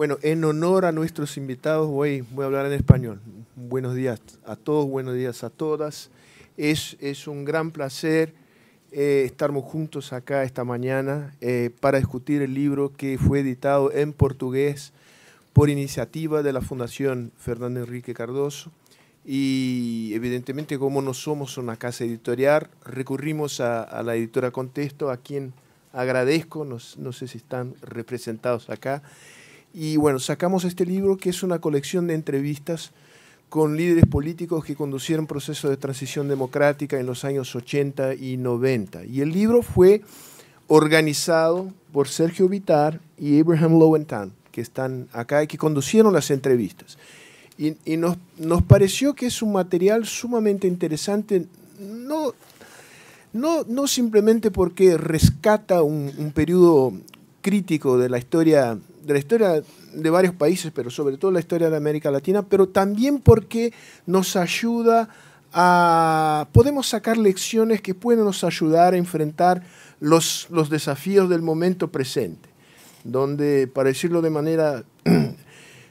Bueno, en honor a nuestros invitados voy, a hablar en español. Buenos días a todos, buenos días a todas. Es, un gran placer eh, estarmos juntos acá esta mañana eh, para discutir el libro que fue editado en portugués por iniciativa de la Fundación Fernando Enrique Cardoso. Y evidentemente como no somos una casa editorial, recurrimos a, a la editora Contexto, a quien agradezco, no, no sé si están representados acá. Y bueno, sacamos este libro que es una colección de entrevistas con líderes políticos que conducieron procesos de transición democrática en los años 80 y 90. Y el libro fue organizado por Sergio Vitar y Abraham Lowenthal, que están acá y que conducieron las entrevistas. Y, y nos, nos, pareció que es un material sumamente interesante, no, no, no simplemente porque rescata un, un periodo crítico de la historia de la historia de varios países, pero sobre todo la historia de América Latina, pero también porque nos ayuda a... podemos sacar lecciones que pueden nos ayudar a enfrentar los, los desafíos del momento presente, donde, para decirlo de manera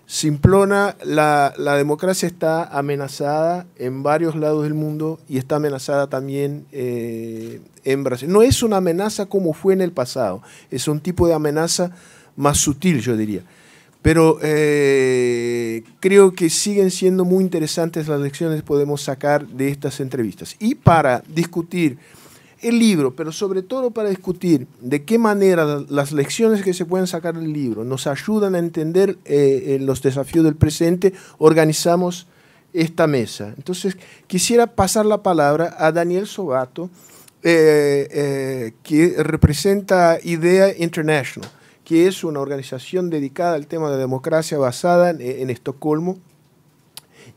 simplona, la, la, democracia está amenazada en varios lados del mundo y está amenazada también eh, en Brasil. No es una amenaza como fue en el pasado, es un tipo de amenaza más sutil, yo diría. Pero eh, creo que siguen siendo muy interesantes las lecciones que podemos sacar de estas entrevistas. Y para discutir el libro, pero sobre todo para discutir de qué manera las lecciones que se pueden sacar del libro nos ayudan a entender eh, los desafíos del presente, organizamos esta mesa. Entonces, quisiera pasar la palabra a Daniel Sobato, eh, eh, que representa IDEA International que es una organización dedicada al tema de democracia basada en, en Estocolmo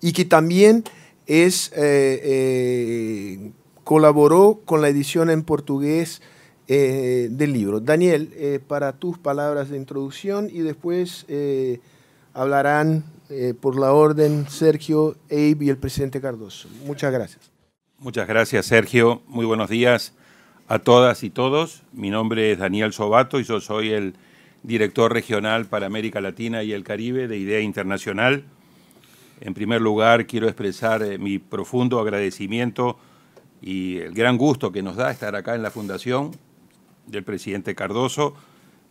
y que también eh, eh, colaboró con la edición en portugués eh, del libro. Daniel, eh, para tus palabras de introducción y después eh, hablarán por la orden Sergio, Abe y el presidente Cardoso. Muchas gracias. Muchas gracias, Sergio. Muy buenos días a todas y todos. Mi nombre es Daniel Sobato y yo soy el director regional para América Latina y el Caribe de IDEA Internacional. En primer lugar, quiero expresar eh, mi profundo agradecimiento y el gran gusto que nos da estar acá en la Fundación del presidente Cardoso,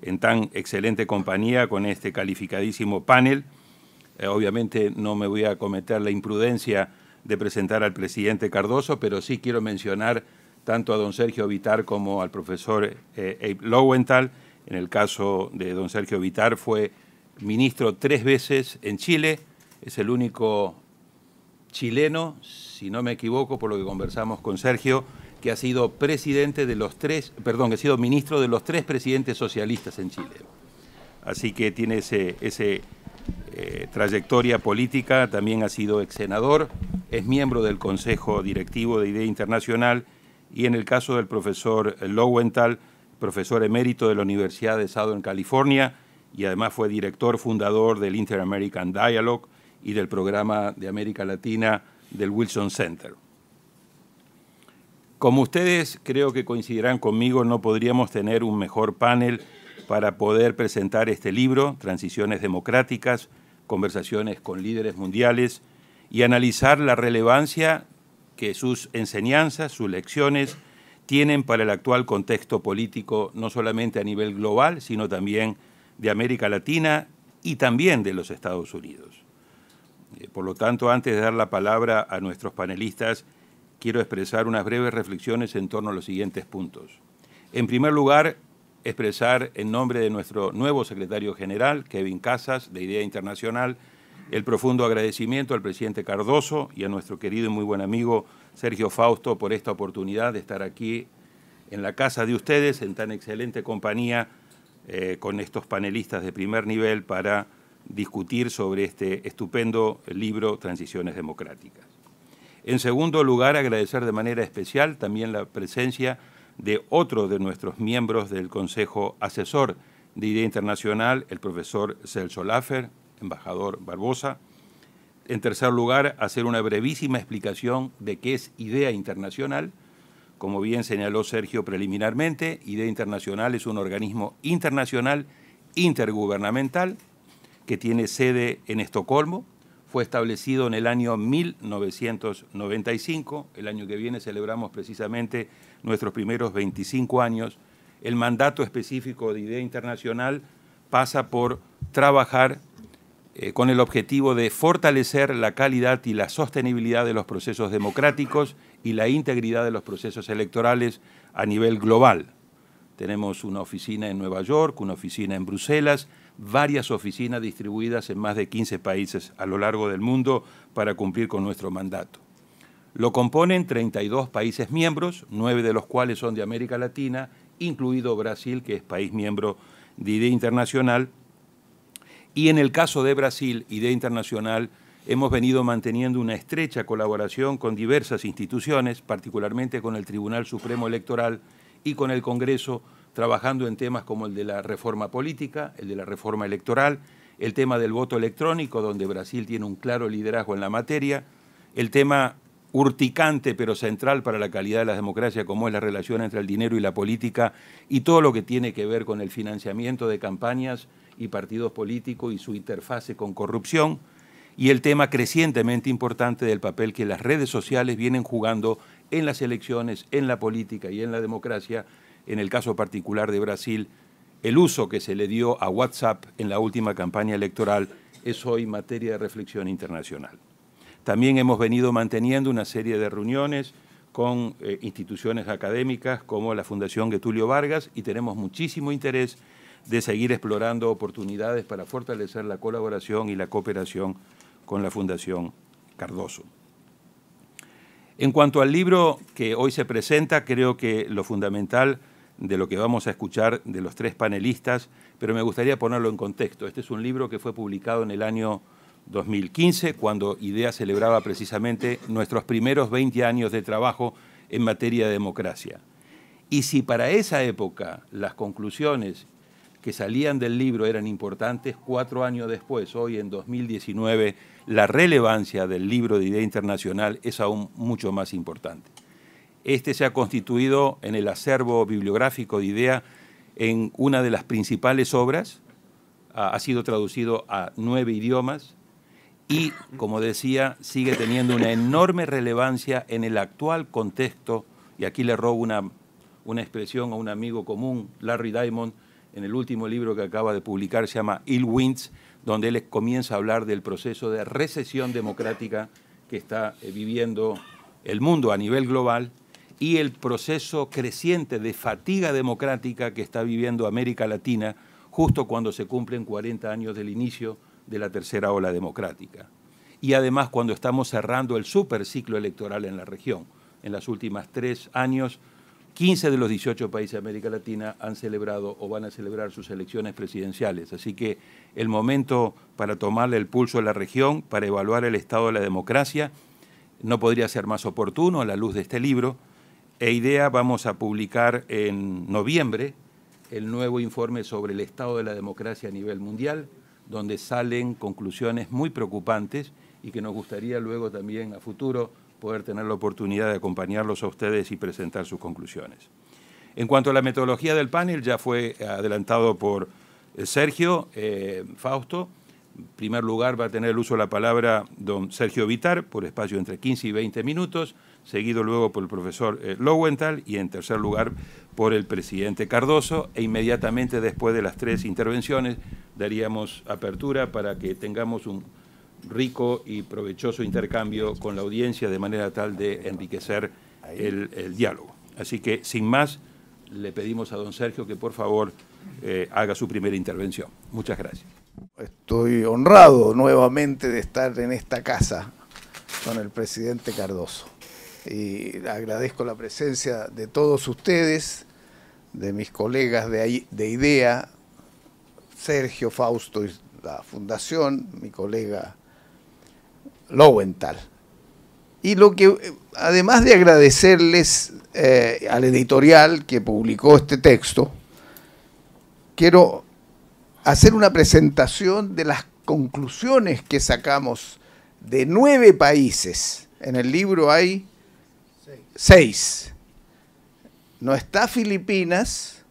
en tan excelente compañía con este calificadísimo panel. Eh, obviamente no me voy a cometer la imprudencia de presentar al presidente Cardoso, pero sí quiero mencionar tanto a don Sergio Vitar como al profesor eh, Abe Lowenthal, en el caso de don Sergio Vitar, fue ministro tres veces en Chile, es el único chileno, si no me equivoco, por lo que conversamos con Sergio, que ha sido presidente de los tres, perdón, que ha sido ministro de los tres presidentes socialistas en Chile. Así que tiene ese, ese eh, trayectoria política, también ha sido ex senador, es miembro del Consejo Directivo de Idea Internacional y en el caso del profesor Lowenthal, profesor emérito de la Universidad de Southern California y además fue director fundador del Inter-American Dialogue y del programa de América Latina del Wilson Center. Como ustedes creo que coincidirán conmigo, no podríamos tener un mejor panel para poder presentar este libro, Transiciones Democráticas, conversaciones con líderes mundiales, y analizar la relevancia que sus enseñanzas, sus lecciones, tienen para el actual contexto político, no solamente a nivel global, sino también de América Latina y también de los Estados Unidos. Eh, por lo tanto, antes de dar la palabra a nuestros panelistas, quiero expresar unas breves reflexiones en torno a los siguientes puntos. En primer lugar, expresar en nombre de nuestro nuevo secretario general, Kevin Casas, de Idea Internacional, el profundo agradecimiento al presidente Cardoso y a nuestro querido y muy buen amigo Sergio Fausto por esta oportunidad de estar aquí en la casa de ustedes, en tan excelente compañía, eh, con estos panelistas de primer nivel para discutir sobre este estupendo libro Transiciones Democráticas. En segundo lugar, agradecer de manera especial también la presencia de otro de nuestros miembros del Consejo Asesor de Idea Internacional, el profesor Celso Laffer, embajador Barbosa, en tercer lugar, hacer una brevísima explicación de qué es idea internacional. Como bien señaló Sergio preliminarmente, Idea Internacional es un organismo internacional intergubernamental que tiene sede en Estocolmo. Fue establecido en el año 1995. El año que viene celebramos precisamente nuestros primeros 25 años. El mandato específico de Idea Internacional pasa por trabajar eh, con el objetivo de fortalecer la calidad y la sostenibilidad de los procesos democráticos y la integridad de los procesos electorales a nivel global. Tenemos una oficina en Nueva York, una oficina en Bruselas, varias oficinas distribuidas en más de 15 países a lo largo del mundo para cumplir con nuestro mandato. Lo componen 32 países miembros, nueve de los cuales son de América Latina, incluido Brasil, que es país miembro de IDEA Internacional, y en el caso de Brasil, Idea Internacional, hemos venido manteniendo una estrecha colaboración con diversas instituciones, particularmente con el Tribunal Supremo Electoral y con el Congreso, trabajando en temas como el de la reforma política, el de la reforma electoral, el tema del voto electrónico, donde Brasil tiene un claro liderazgo en la materia, el tema urticante pero central para la calidad de la democracia, como es la relación entre el dinero y la política, y todo lo que tiene que ver con el financiamiento de campañas y partidos políticos y su interfase con corrupción, y el tema crecientemente importante del papel que las redes sociales vienen jugando en las elecciones, en la política y en la democracia, en el caso particular de Brasil, el uso que se le dio a WhatsApp en la última campaña electoral es hoy materia de reflexión internacional. También hemos venido manteniendo una serie de reuniones con eh, instituciones académicas como la Fundación Getulio Vargas y tenemos muchísimo interés de seguir explorando oportunidades para fortalecer la colaboración y la cooperación con la Fundación Cardoso. En cuanto al libro que hoy se presenta, creo que lo fundamental de lo que vamos a escuchar de los tres panelistas, pero me gustaría ponerlo en contexto. Este es un libro que fue publicado en el año 2015, cuando IDEA celebraba precisamente nuestros primeros 20 años de trabajo en materia de democracia. Y si para esa época las conclusiones que salían del libro eran importantes, cuatro años después, hoy en 2019, la relevancia del libro de idea internacional es aún mucho más importante. Este se ha constituido en el acervo bibliográfico de idea en una de las principales obras, ha sido traducido a nueve idiomas y, como decía, sigue teniendo una enorme relevancia en el actual contexto, y aquí le robo una, una expresión a un amigo común, Larry Diamond, en el último libro que acaba de publicar, se llama Ill Winds, donde él comienza a hablar del proceso de recesión democrática que está eh, viviendo el mundo a nivel global y el proceso creciente de fatiga democrática que está viviendo América Latina justo cuando se cumplen 40 años del inicio de la tercera ola democrática. Y además cuando estamos cerrando el superciclo electoral en la región. En los últimos tres años 15 de los 18 países de América Latina han celebrado o van a celebrar sus elecciones presidenciales. Así que el momento para tomarle el pulso a la región, para evaluar el estado de la democracia, no podría ser más oportuno a la luz de este libro. E IDEA vamos a publicar en noviembre el nuevo informe sobre el estado de la democracia a nivel mundial, donde salen conclusiones muy preocupantes y que nos gustaría luego también a futuro poder tener la oportunidad de acompañarlos a ustedes y presentar sus conclusiones. En cuanto a la metodología del panel, ya fue adelantado por eh, Sergio eh, Fausto. En primer lugar va a tener el uso de la palabra don Sergio Vitar por espacio entre 15 y 20 minutos, seguido luego por el profesor eh, Lowenthal y en tercer lugar por el presidente Cardoso e inmediatamente después de las tres intervenciones daríamos apertura para que tengamos un rico y provechoso intercambio con la audiencia de manera tal de enriquecer el, diálogo. Así que, sin más, le pedimos a don Sergio que por favor eh, haga su primera intervención. Muchas gracias. Estoy honrado nuevamente de estar en esta casa con el presidente Cardoso. Y agradezco la presencia de todos ustedes, de mis colegas de, de IDEA, Sergio Fausto y la Fundación, mi colega Lowenthal. Y lo que, además de agradecerles eh, al editorial que publicó este texto, quiero hacer una presentación de las conclusiones que sacamos de nueve países. En el libro hay seis. No está Filipinas,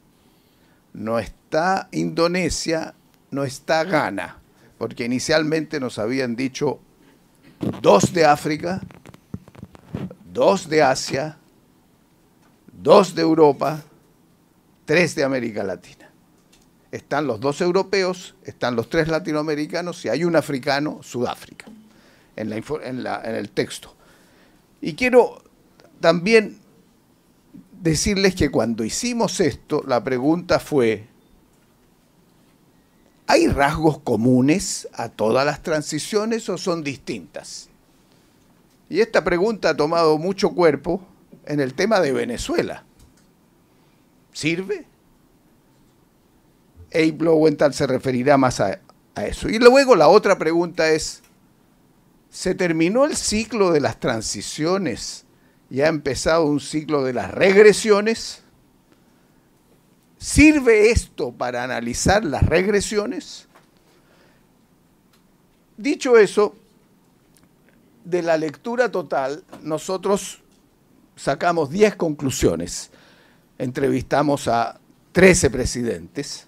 no está Indonesia, no está Ghana. porque inicialmente nos habían dicho dos de África, dos de Asia, dos de Europa, tres de América Latina. Están los dos europeos, están los tres latinoamericanos y hay un africano, Sudáfrica, en, en el texto. Y quiero también decirles que cuando hicimos esto, la pregunta fue, ¿hay rasgos comunes a todas las transiciones o son distintas? Y esta pregunta ha tomado mucho cuerpo en el tema de Venezuela. ¿Sirve? Abe Lowenthal se referirá más a, a eso. Y luego la otra pregunta es, ¿se terminó el ciclo de las transiciones y ha empezado un ciclo de las regresiones. ¿Sirve esto para analizar las regresiones? Dicho eso, de la lectura total, nosotros sacamos 10 conclusiones. Entrevistamos a 13 presidentes.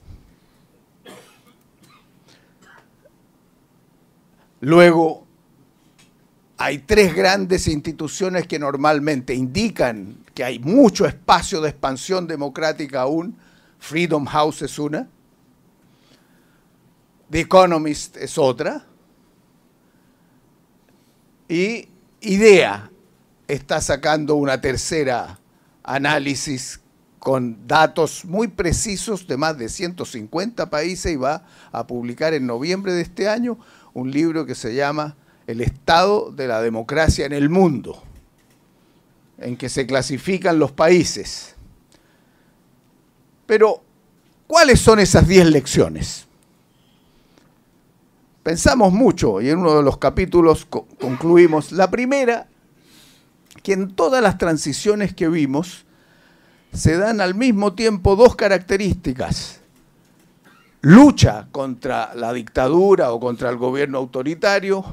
Luego hay tres grandes instituciones que normalmente indican que hay mucho espacio de expansión democrática aún. Freedom House es una. The Economist es otra. Y IDEA está sacando una tercera análisis con datos muy precisos de más de 150 países y va a publicar en noviembre de este año un libro que se llama el estado de la democracia en el mundo, en que se clasifican los países. Pero, ¿cuáles son esas 10 lecciones? Pensamos mucho y en uno de los capítulos concluimos. La primera, que en todas las transiciones que vimos se dan al mismo tiempo dos características. Lucha contra la dictadura o contra el gobierno autoritario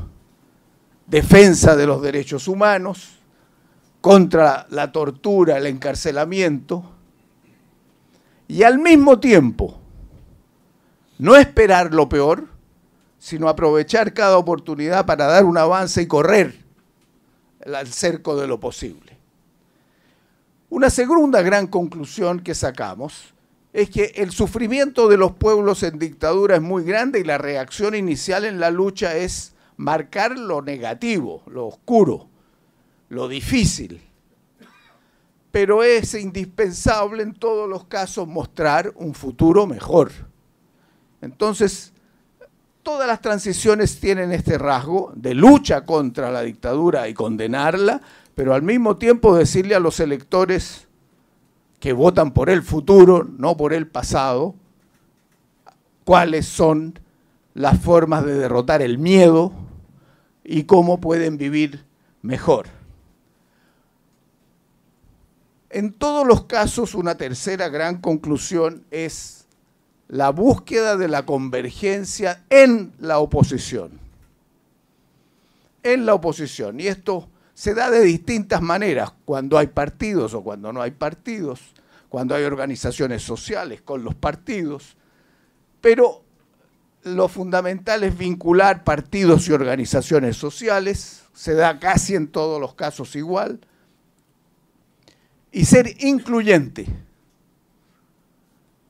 defensa de los derechos humanos, contra la tortura, el encarcelamiento, y al mismo tiempo no esperar lo peor, sino aprovechar cada oportunidad para dar un avance y correr al cerco de lo posible. Una segunda gran conclusión que sacamos es que el sufrimiento de los pueblos en dictadura es muy grande y la reacción inicial en la lucha es marcar lo negativo, lo oscuro, lo difícil. Pero es indispensable en todos los casos mostrar un futuro mejor. Entonces, todas las transiciones tienen este rasgo de lucha contra la dictadura y condenarla, pero al mismo tiempo decirle a los electores que votan por el futuro, no por el pasado, cuáles son las formas de derrotar el miedo, y cómo pueden vivir mejor. En todos los casos, una tercera gran conclusión es la búsqueda de la convergencia en la oposición. En la oposición. Y esto se da de distintas maneras, cuando hay partidos o cuando no hay partidos, cuando hay organizaciones sociales con los partidos, pero lo fundamental es vincular partidos y organizaciones sociales, se da casi en todos los casos igual, y ser incluyente,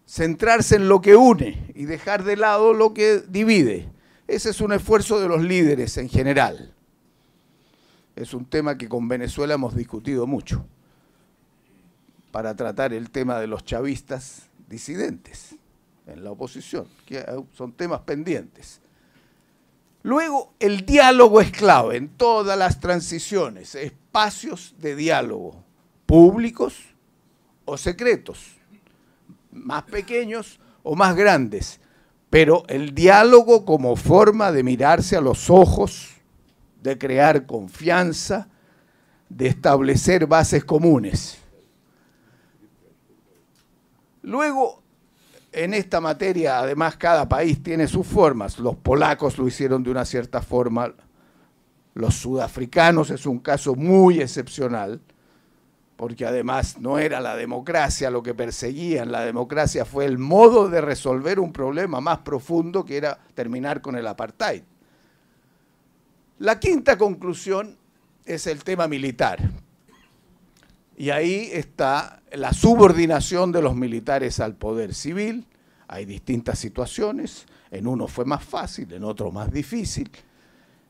centrarse en lo que une y dejar de lado lo que divide. Ese es un esfuerzo de los líderes en general. Es un tema que con Venezuela hemos discutido mucho para tratar el tema de los chavistas disidentes en la oposición, que son temas pendientes. Luego, el diálogo es clave en todas las transiciones, espacios de diálogo, públicos o secretos, más pequeños o más grandes, pero el diálogo como forma de mirarse a los ojos, de crear confianza, de establecer bases comunes. Luego, en esta materia, además, cada país tiene sus formas. Los polacos lo hicieron de una cierta forma, los sudafricanos es un caso muy excepcional, porque además no era la democracia lo que perseguían, la democracia fue el modo de resolver un problema más profundo que era terminar con el apartheid. La quinta conclusión es el tema militar. Y ahí está la subordinación de los militares al poder civil. Hay distintas situaciones, en uno fue más fácil, en otro más difícil.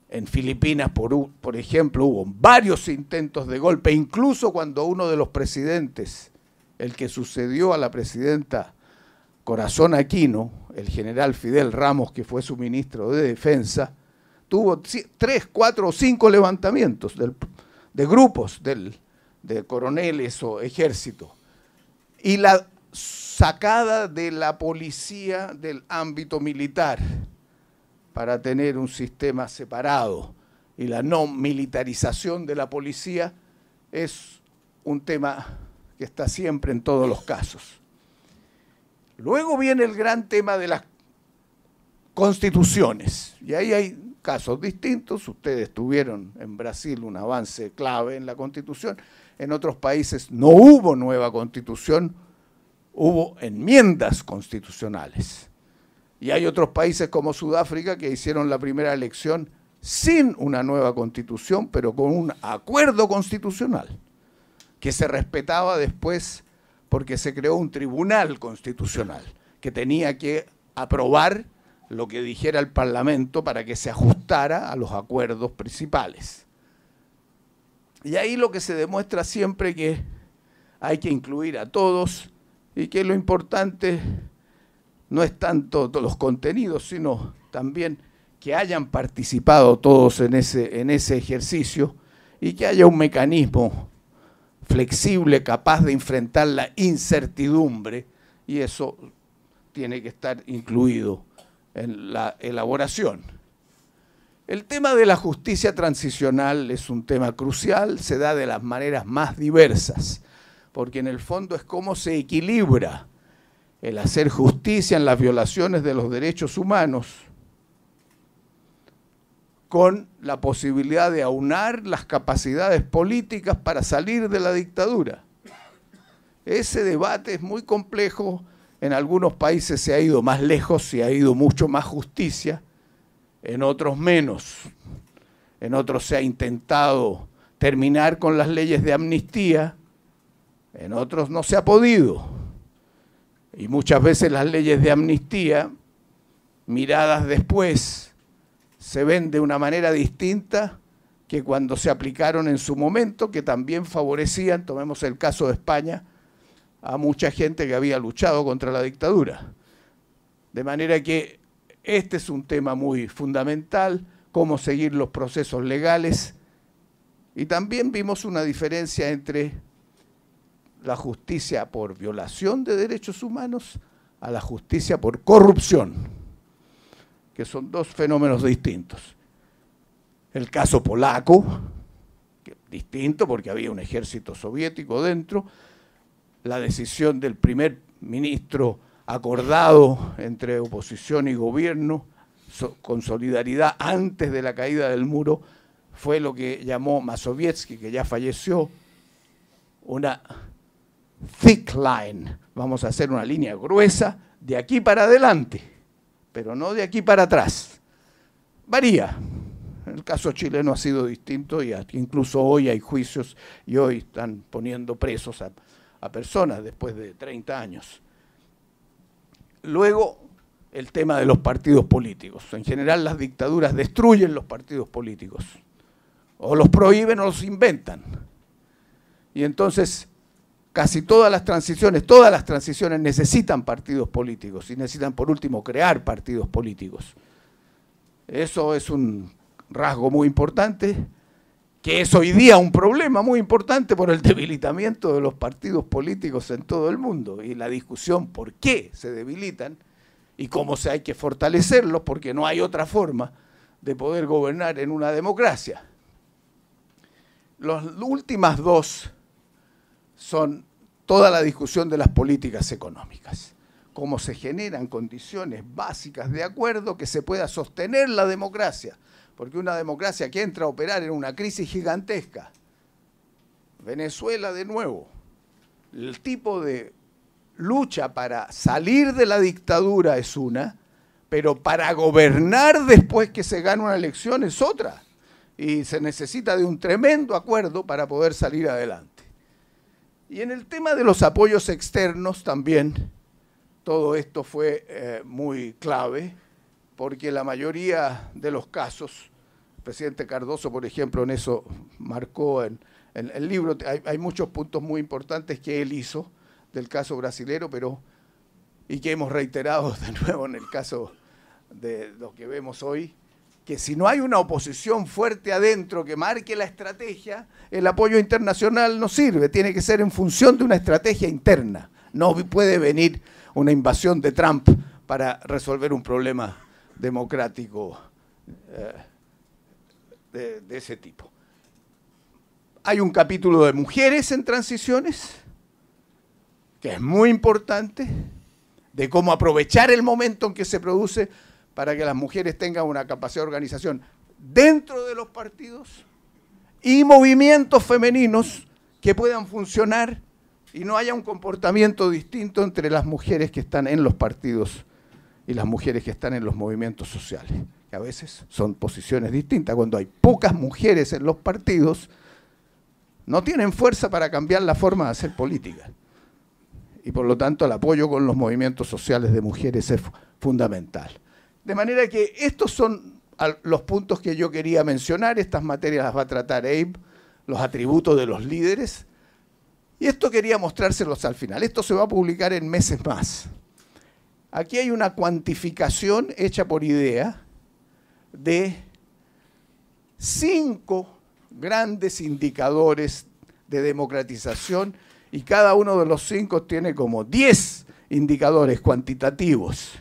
En Filipinas, por, ejemplo, hubo varios intentos de golpe, incluso cuando uno de los presidentes, el que sucedió a la presidenta Corazón Aquino, el general Fidel Ramos, que fue su ministro de Defensa, tuvo tres, cuatro o cinco levantamientos de grupos de coroneles o ejército. Y la sacada de la policía del ámbito militar para tener un sistema separado. Y la no militarización de la policía es un tema que está siempre en todos los casos. Luego viene el gran tema de las constituciones, y ahí hay casos distintos, ustedes tuvieron en Brasil un avance clave en la constitución, en otros países no hubo nueva constitución, hubo enmiendas constitucionales. Y hay otros países como Sudáfrica que hicieron la primera elección sin una nueva constitución, pero con un acuerdo constitucional, que se respetaba después porque se creó un tribunal constitucional que tenía que aprobar lo que dijera el Parlamento para que se ajustara a los acuerdos principales. Y ahí lo que se demuestra siempre que hay que incluir a todos y que lo importante no es tanto los contenidos, sino también que hayan participado todos en ese, en ese ejercicio y que haya un mecanismo flexible, capaz de enfrentar la incertidumbre, y eso tiene que estar incluido en la elaboración. El tema de la justicia transicional es un tema crucial, se da de las maneras más diversas, porque en el fondo es cómo se equilibra el hacer justicia en las violaciones de los derechos humanos con la posibilidad de aunar las capacidades políticas para salir de la dictadura. Ese debate es muy complejo, en algunos países se ha ido más lejos, se ha ido mucho más justicia, en otros menos. En otros se ha intentado terminar con las leyes de amnistía, en otros no se ha podido. Y muchas veces las leyes de amnistía, miradas después, se ven de una manera distinta que cuando se aplicaron en su momento, que también favorecían, tomemos el caso de España, a mucha gente que había luchado contra la dictadura. De manera que este es un tema muy fundamental, cómo seguir los procesos legales. Y también vimos una diferencia entre la justicia por violación de derechos humanos a la justicia por corrupción, que son dos fenómenos distintos. El caso polaco, distinto porque había un ejército soviético dentro, la decisión del primer ministro acordado entre oposición y gobierno con solidaridad antes de la caída del muro fue lo que llamó Mazowiecki, que ya falleció, una thick line. Vamos a hacer una línea gruesa de aquí para adelante, pero no de aquí para atrás. Varía. El caso chileno ha sido distinto y incluso hoy hay juicios y hoy están poniendo presos a, a personas después de 30 años. Luego, el tema de los partidos políticos. En general, las dictaduras destruyen los partidos políticos. O los prohíben o los inventan. Y entonces, casi todas las transiciones, todas las transiciones necesitan partidos políticos y necesitan, por último, crear partidos políticos. Eso es un rasgo muy importante que es hoy día un problema muy importante por el debilitamiento de los partidos políticos en todo el mundo y la discusión por qué se debilitan y cómo se hay que fortalecerlos porque no hay otra forma de poder gobernar en una democracia. Las últimas dos son toda la discusión de las políticas económicas, cómo se generan condiciones básicas de acuerdo que se pueda sostener la democracia porque una democracia que entra a operar en una crisis gigantesca Venezuela de nuevo, el tipo de lucha para salir de la dictadura es una, pero para gobernar después que se gana una elección es otra. Y se necesita de un tremendo acuerdo para poder salir adelante. Y en el tema de los apoyos externos también, todo esto fue eh, muy clave, porque la mayoría de los casos, el presidente Cardoso, por ejemplo, en eso marcó en, el libro, hay, muchos puntos muy importantes que él hizo del caso brasilero, pero y que hemos reiterado de nuevo en el caso de lo que vemos hoy, que si no hay una oposición fuerte adentro que marque la estrategia, el apoyo internacional no sirve, tiene que ser en función de una estrategia interna. No puede venir una invasión de Trump para resolver un problema democrático eh, de, de ese tipo. Hay un capítulo de mujeres en transiciones, que es muy importante, de cómo aprovechar el momento en que se produce para que las mujeres tengan una capacidad de organización dentro de los partidos y movimientos femeninos que puedan funcionar y no haya un comportamiento distinto entre las mujeres que están en los partidos y las mujeres que están en los movimientos sociales, que a veces son posiciones distintas. Cuando hay pocas mujeres en los partidos, no tienen fuerza para cambiar la forma de hacer política. Y por lo tanto el apoyo con los movimientos sociales de mujeres es fundamental. De manera que estos son los puntos que yo quería mencionar, estas materias las va a tratar Abe, los atributos de los líderes, y esto quería mostrárselos al final. Esto se va a publicar en meses más. Aquí hay una cuantificación hecha por idea de cinco grandes indicadores de democratización y cada uno de los cinco tiene como diez indicadores cuantitativos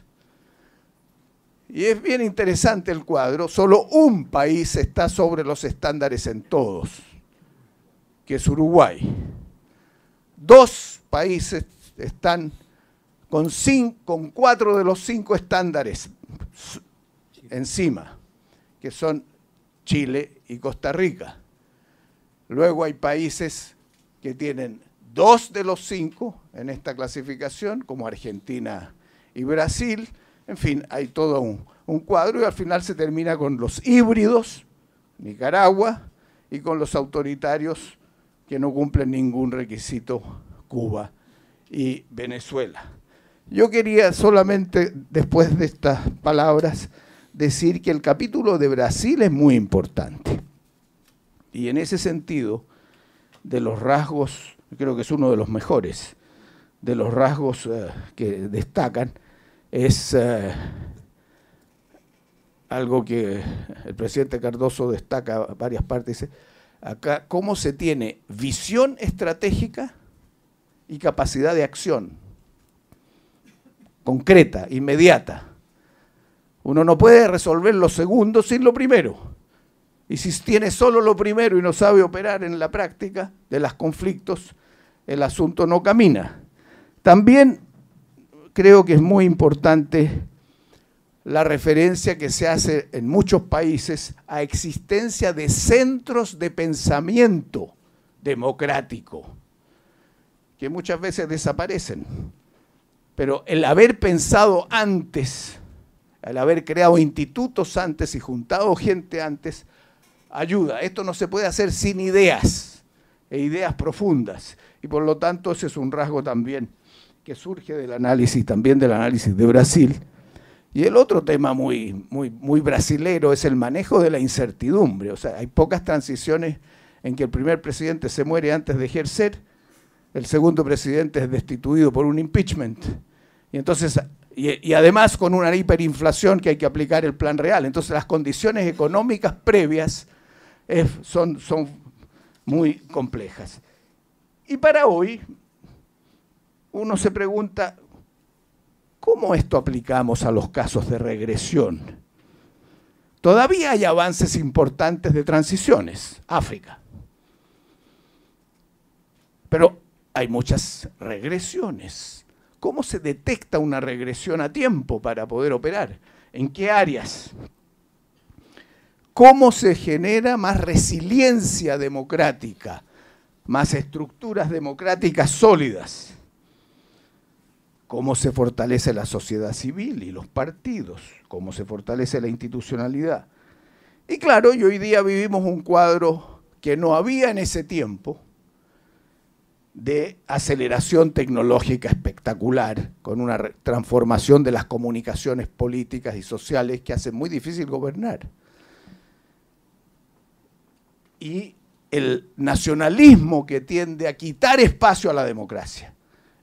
y es bien interesante el cuadro, solo un país está sobre los estándares en todos, que es Uruguay. Dos países están con, cuatro de los cinco estándares encima, que son Chile y Costa Rica. Luego hay países que tienen dos de los cinco en esta clasificación, como Argentina y Brasil, en fin, hay todo un, cuadro y al final se termina con los híbridos, Nicaragua, y con los autoritarios que no cumplen ningún requisito, Cuba y Venezuela. Yo quería solamente, después de estas palabras, decir que el capítulo de Brasil es muy importante. Y en ese sentido, de los rasgos, creo que es uno de los mejores, de los rasgos eh, que destacan, es eh, algo que el presidente Cardoso destaca varias partes. Dice, acá, cómo se tiene visión estratégica y capacidad de acción concreta, inmediata. Uno no puede resolver lo segundo sin lo primero. Y si tiene solo lo primero y no sabe operar en la práctica de los conflictos, el asunto no camina. También creo que es muy importante la referencia que se hace en muchos países a existencia de centros de pensamiento democrático, que muchas veces desaparecen. Pero el haber pensado antes, el haber creado institutos antes y juntado gente antes, ayuda. Esto no se puede hacer sin ideas, e ideas profundas. Y por lo tanto ese es un rasgo también que surge del análisis, también del análisis de Brasil. Y el otro tema muy, muy, muy brasilero es el manejo de la incertidumbre. O sea, hay pocas transiciones en que el primer presidente se muere antes de ejercer, el segundo presidente es destituido por un impeachment. Y entonces, y, además con una hiperinflación que hay que aplicar el plan real. Entonces las condiciones económicas previas son, son muy complejas. Y para hoy, uno se pregunta, ¿cómo esto aplicamos a los casos de regresión? Todavía hay avances importantes de transiciones, África. Pero hay muchas regresiones. ¿Cómo se detecta una regresión a tiempo para poder operar? ¿En qué áreas? ¿Cómo se genera más resiliencia democrática más estructuras democráticas sólidas, cómo se fortalece la sociedad civil y los partidos, cómo se fortalece la institucionalidad. Y claro, hoy día vivimos un cuadro que no había en ese tiempo, de aceleración tecnológica espectacular, con una transformación de las comunicaciones políticas y sociales que hace muy difícil gobernar. Y el nacionalismo que tiende a quitar espacio a la democracia,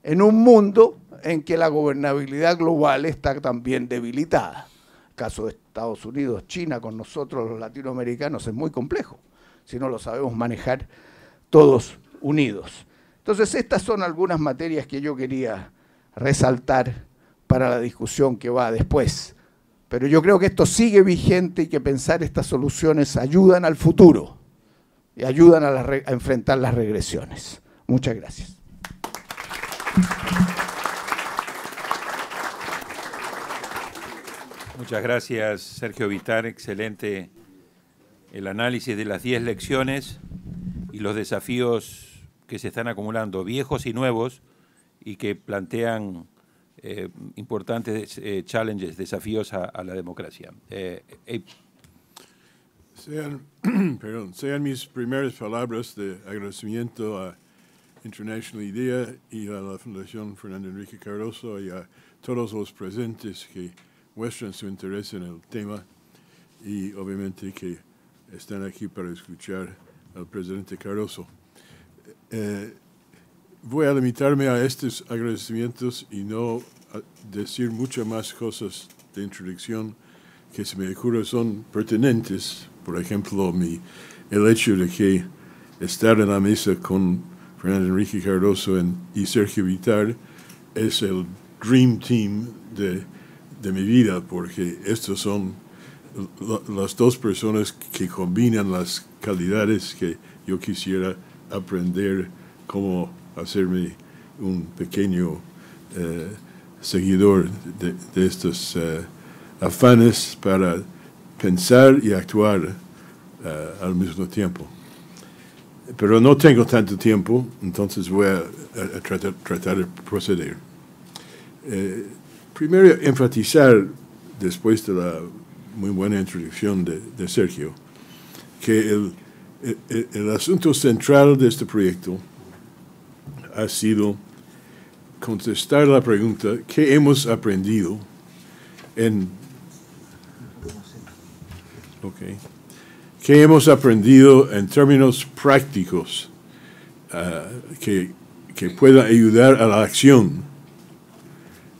en un mundo en que la gobernabilidad global está también debilitada. Caso de Estados Unidos, China, con nosotros los latinoamericanos es muy complejo, si no lo sabemos manejar todos unidos. Entonces, estas son algunas materias que yo quería resaltar para la discusión que va después. Pero yo creo que esto sigue vigente y que pensar estas soluciones ayudan al futuro y ayudan a, a enfrentar las regresiones. Muchas gracias. Muchas gracias, Sergio Vitar. Excelente el análisis de las 10 lecciones y los desafíos que se están acumulando, viejos y nuevos, y que plantean eh, importantes eh, challenges, desafíos a, la democracia. Eh, eh, sean, perdón, sean mis primeras palabras de agradecimiento a International IDEA y a la Fundación Fernando Enrique Cardoso y a todos los presentes que muestran su interés en el tema y obviamente que están aquí para escuchar al presidente Cardoso. Eh, voy a limitarme a estos agradecimientos y no decir muchas más cosas de introducción que se me ocurre son pertinentes. Por ejemplo, mi, el hecho de que estar en la mesa con Fernando Enrique Cardoso y Sergio Vitar es el dream team de, de mi vida, porque estos son las dos personas que combinan las calidades que yo quisiera aprender cómo hacerme un pequeño eh, seguidor de, estos eh, afanes para pensar y actuar eh, al mismo tiempo. Pero no tengo tanto tiempo, entonces voy a, tratar, de proceder. Primero, enfatizar, después de la muy buena introducción de, Sergio, que el, asunto central de este proyecto ha sido contestar la pregunta, ¿qué hemos aprendido en... Okay. ¿Qué hemos aprendido en términos prácticos uh, que, que pueda ayudar a la acción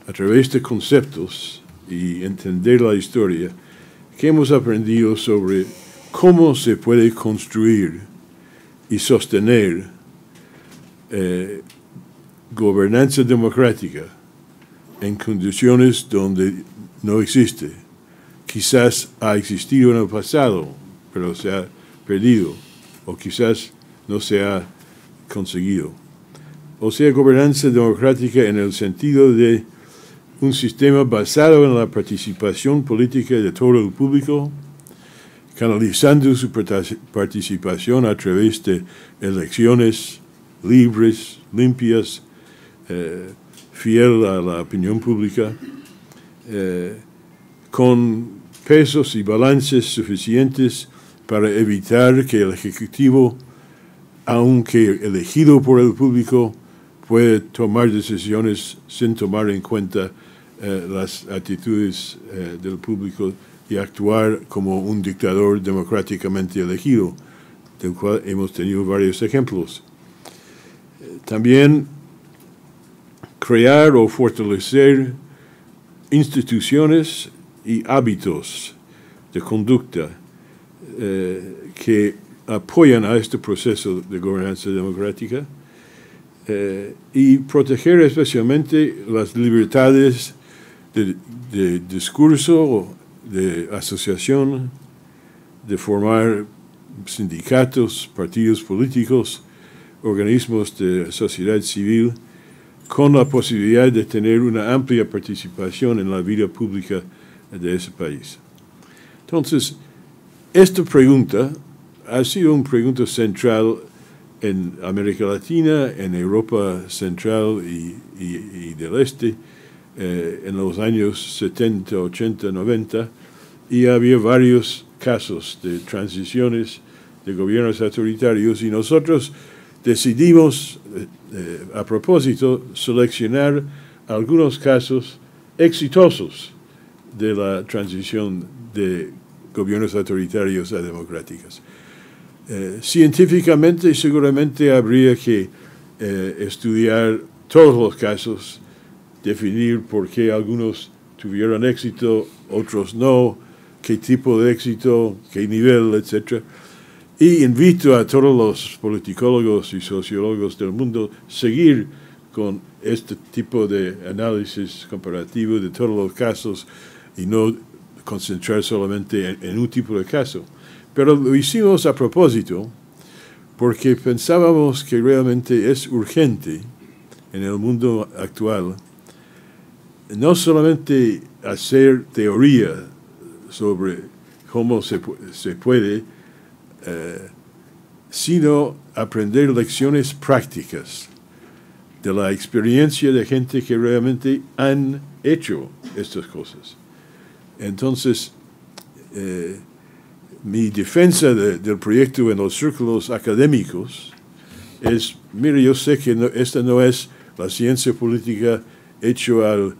a través de conceptos y entender la historia? ¿Qué hemos aprendido sobre cómo se puede construir y sostener eh, gobernanza democrática en condiciones donde no existe. Quizás ha existido en el pasado, pero se ha perdido, o quizás no se ha conseguido. O sea, gobernanza democrática en el sentido de un sistema basado en la participación política de todo el público, canalizando su participación a través de elecciones libres, limpias, eh, fiel a la opinión pública, eh, con pesos y balances suficientes para evitar que el Ejecutivo, aunque elegido por el público, puede tomar decisiones sin tomar en cuenta eh, las actitudes del público y actuar como un dictador democráticamente elegido, del cual hemos tenido varios ejemplos. También crear o fortalecer instituciones y hábitos de conducta eh, que apoyan a este proceso de gobernanza democrática eh, y proteger especialmente las libertades de, discurso de asociación, de formar sindicatos, partidos políticos, organismos de sociedad civil, con la posibilidad de tener una amplia participación en la vida pública de ese país. Entonces, esta pregunta ha sido una pregunta central en América Latina, en Europa Central y, y, del Este, eh, en los años 70, 80, 90, y había varios casos de transiciones de gobiernos autoritarios y nosotros decidimos, eh, eh, a propósito, seleccionar algunos casos exitosos de la transición de gobiernos autoritarios a democráticos. Eh, científicamente seguramente habría que estudiar todos los casos, definir por qué algunos tuvieron éxito, otros no, qué tipo de éxito, qué nivel, etc. Y invito a todos los politicólogos y sociólogos del mundo a seguir con este tipo de análisis comparativo de todos los casos y no concentrar solamente en, un tipo de caso. Pero lo hicimos a propósito porque pensábamos que realmente es urgente en el mundo actual no solamente hacer teoría sobre cómo se, se puede, eh, sino aprender lecciones prácticas de la experiencia de gente que realmente han hecho estas cosas. Entonces, eh, mi defensa del proyecto en los círculos académicos es, mire, yo sé que esta no es la ciencia política hecho al,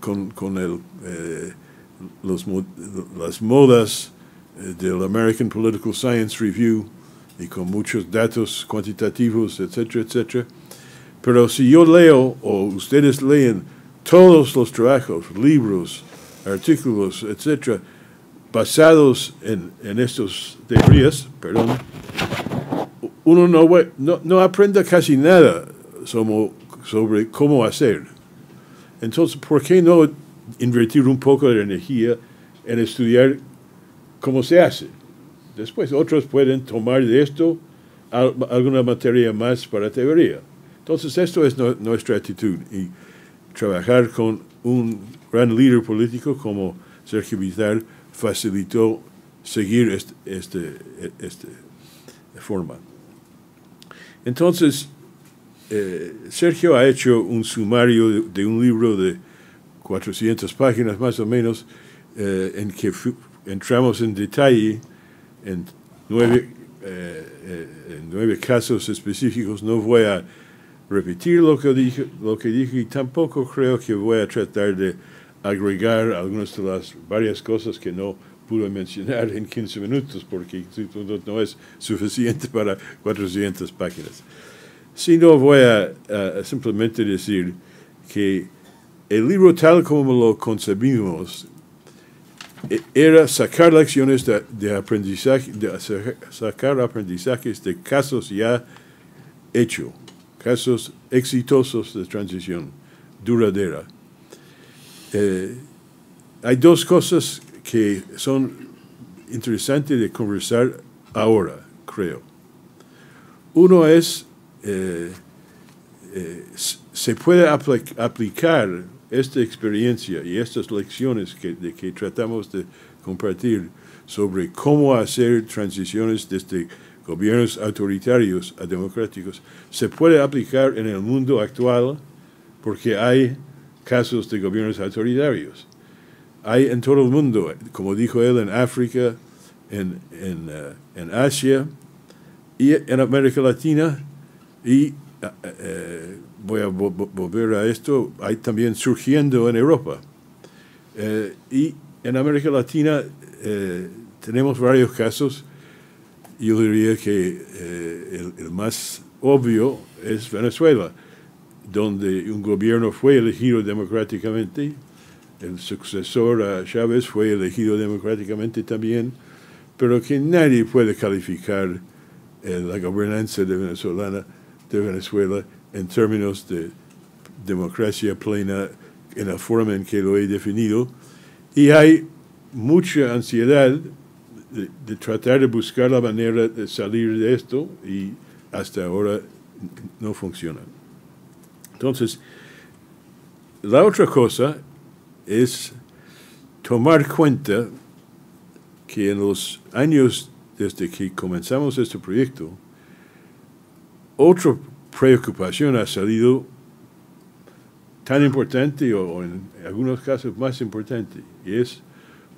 con, con el, eh, los, las modas eh, del American Political Science Review y con muchos datos cuantitativos, etcétera, etcétera. Pero si yo leo o ustedes leen todos los trabajos, libros, artículos, etcétera, basados en, en estos teorías, perdón, uno no, no, no aprende casi nada sobre, sobre cómo hacer. Entonces, ¿por qué no invertir un poco de energía en estudiar cómo se hace? Después, otros pueden tomar de esto alguna materia más para teoría. Entonces, esto es nuestra actitud y trabajar con un gran líder político como Sergio Vital facilitó seguir este, este, este forma. Entonces, eh, Sergio ha hecho un sumario de, un libro de 400 páginas más o menos, eh, en que entramos en detalle en nueve, eh, en nueve casos específicos. No voy a repetir lo que, dije, lo que dije y tampoco creo que voy a tratar de agregar algunas de las varias cosas que no pude mencionar en 15 minutos porque no es suficiente para 400 páginas. Sino voy a, simplemente decir que el libro tal como lo concebimos e, era sacar lecciones de, aprendizaje, de sacar aprendizajes de casos ya hechos, casos exitosos de transición duradera. Eh, hay dos cosas que son interesantes de conversar ahora, creo. Uno es eh, eh, se puede aplicar esta experiencia y estas lecciones que, tratamos de compartir sobre cómo hacer transiciones desde gobiernos autoritarios a democráticos, se puede aplicar en el mundo actual porque hay casos de gobiernos autoritarios. Hay en todo el mundo, como dijo él, en África, en, en, eh, en Asia y en América Latina, y eh, eh, voy a volver a esto, hay también surgiendo en Europa. Eh, y en América Latina tenemos varios casos. Yo diría que el, el, más obvio es Venezuela, donde un gobierno fue elegido democráticamente, el sucesor a Chávez fue elegido democráticamente también, pero que nadie puede calificar la gobernanza de venezolana de Venezuela en términos de democracia plena en la forma en que lo he definido. Y hay mucha ansiedad de, tratar de buscar la manera de salir de esto y hasta ahora no funciona. Entonces, la otra cosa es tomar cuenta que en los años desde que comenzamos este proyecto, otra preocupación ha salido tan importante o, en algunos casos más importante, y es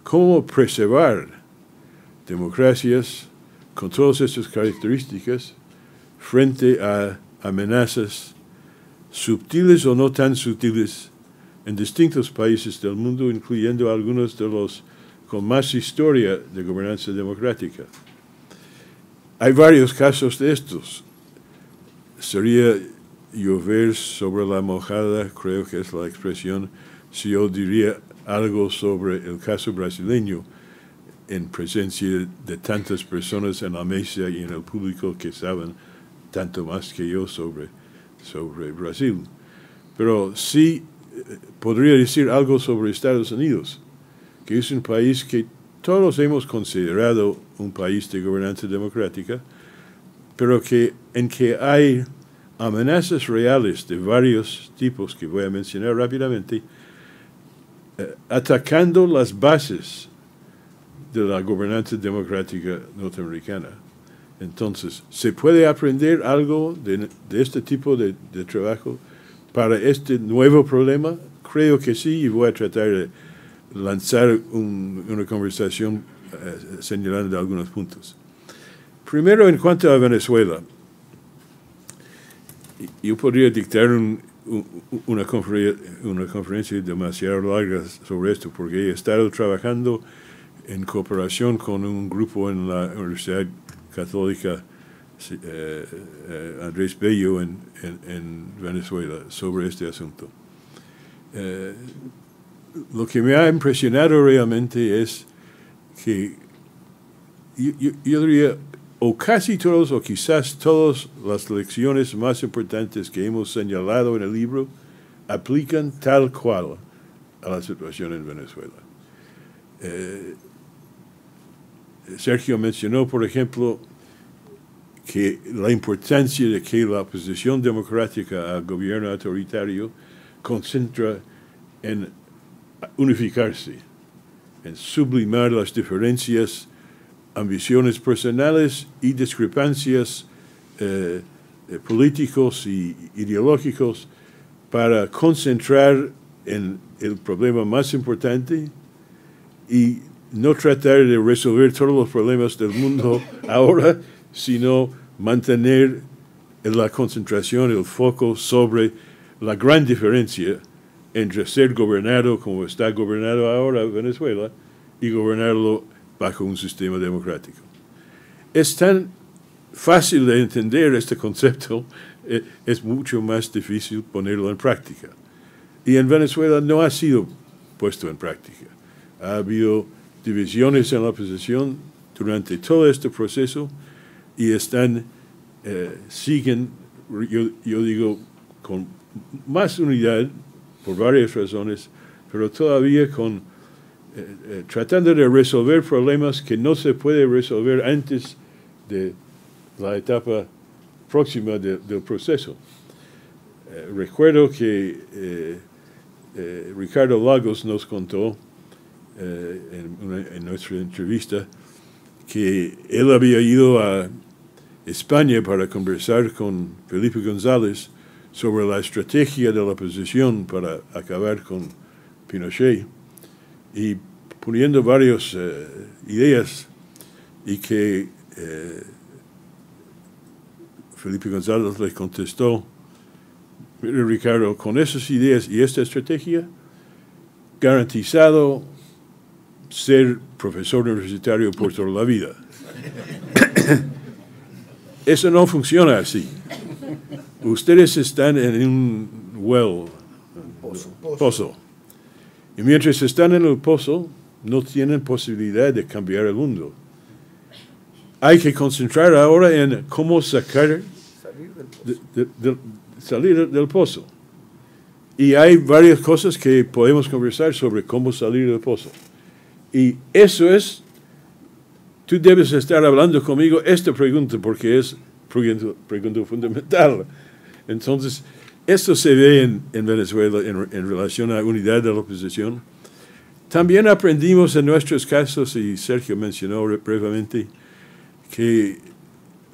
cómo preservar democracias con todas estas características frente a amenazas sutiles o no tan sutiles en distintos países del mundo, incluyendo algunos de los con más historia de gobernanza democrática. Hay varios casos de estos. Sería llover sobre la mojada, creo que es la expresión, si yo diría algo sobre el caso brasileño en presencia de tantas personas en la mesa y en el público que saben tanto más que yo sobre, sobre Brasil. Pero sí eh, podría decir algo sobre Estados Unidos, que es un país que todos hemos considerado un país de gobernanza democrática, pero que en que hay amenazas reales de varios tipos que voy a mencionar rápidamente, eh, atacando las bases de la gobernanza democrática norteamericana. Entonces, ¿se puede aprender algo de, este tipo de, trabajo para este nuevo problema? Creo que sí y voy a tratar de lanzar una conversación eh, señalando algunos puntos. Primero, en cuanto a Venezuela, yo podría dictar una, conferencia, demasiado larga sobre esto, porque he estado trabajando en cooperación con un grupo en la Universidad Católica eh, eh, Andrés Bello en, Venezuela sobre este asunto. Eh, lo que me ha impresionado realmente es que yo diría o casi todos o quizás todas las lecciones más importantes que hemos señalado en el libro aplican tal cual a la situación en Venezuela. Eh, Sergio mencionó, por ejemplo, que la importancia de que la oposición democrática al gobierno autoritario concentra en unificarse, en sublimar las diferencias ambiciones personales y discrepancias eh, eh, políticos y ideológicos para concentrar en el problema más importante y no tratar de resolver todos los problemas del mundo ahora, sino mantener la concentración, el foco sobre la gran diferencia entre ser gobernado como está gobernado ahora Venezuela y gobernarlo bajo un sistema democrático. Es tan fácil de entender este concepto, eh, es mucho más difícil ponerlo en práctica. Y en Venezuela no ha sido puesto en práctica. Ha habido divisiones en la oposición durante todo este proceso y están, eh, siguen, yo, yo digo, con más unidad por varias razones, pero todavía con eh, eh, tratando de resolver problemas que no se puede resolver antes de la etapa próxima del proceso. Eh, recuerdo que Ricardo Lagos nos contó en, en, nuestra entrevista que él había ido a España para conversar con Felipe González sobre la estrategia de la oposición para acabar con Pinochet y poniendo varias eh, ideas y que eh, Felipe González le contestó, mire Ricardo, con esas ideas y esta estrategia, garantizado ser profesor universitario por toda la vida. Eso no funciona así. Ustedes están en un well, pozo. Y mientras están en el pozo, no tienen posibilidad de cambiar el mundo. Hay que concentrar ahora en cómo sacar, salir del pozo. Y hay varias cosas que podemos conversar sobre cómo salir del pozo. Y eso es, tú debes estar hablando conmigo esta pregunta porque es pregunta, pregunta fundamental. Entonces, esto se ve en, Venezuela en, relación a la unidad de la oposición. También aprendimos en nuestros casos, y Sergio mencionó brevemente, que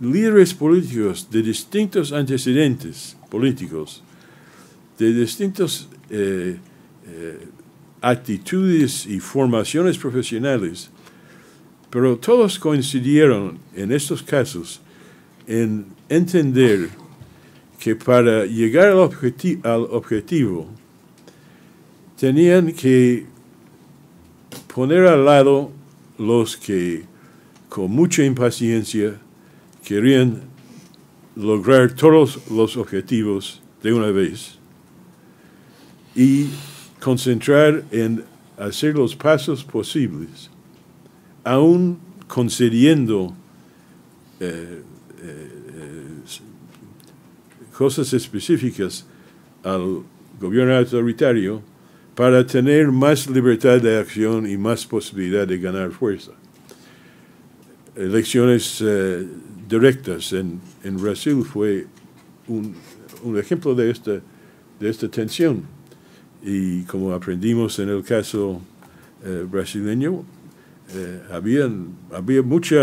líderes políticos de distintos antecedentes políticos, de distintas eh, eh, actitudes y formaciones profesionales, pero todos coincidieron en estos casos en entender que para llegar al, objetivo tenían que poner al lado los que con mucha impaciencia querían lograr todos los objetivos de una vez y concentrar en hacer los pasos posibles, aún concediendo eh, eh, cosas específicas al gobierno autoritario para tener más libertad de acción y más posibilidad de ganar fuerza. Elecciones eh, directas en, en, Brasil fue un, un, ejemplo de esta, de esta tensión. Y como aprendimos en el caso eh, brasileño, eh, había mucho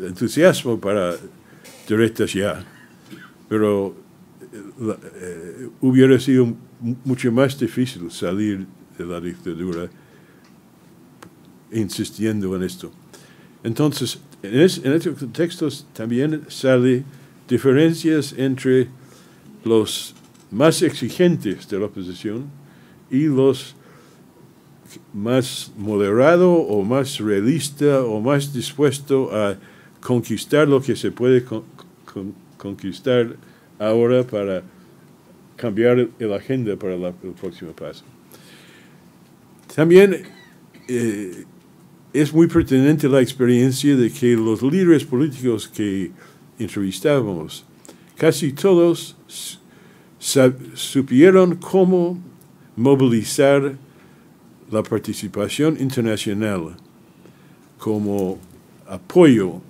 entusiasmo para directas ya, pero eh, hubiera sido mucho más difícil salir de la dictadura insistiendo en esto. Entonces, en, estos contextos también sale diferencias entre los más exigentes de la oposición y los más moderado o más realista o más dispuesto a conquistar lo que se puede conquistar ahora para cambiar la agenda para el próximo paso. También eh, es muy pertinente la experiencia de que los líderes políticos que entrevistábamos, casi todos supieron cómo movilizar la participación internacional como apoyo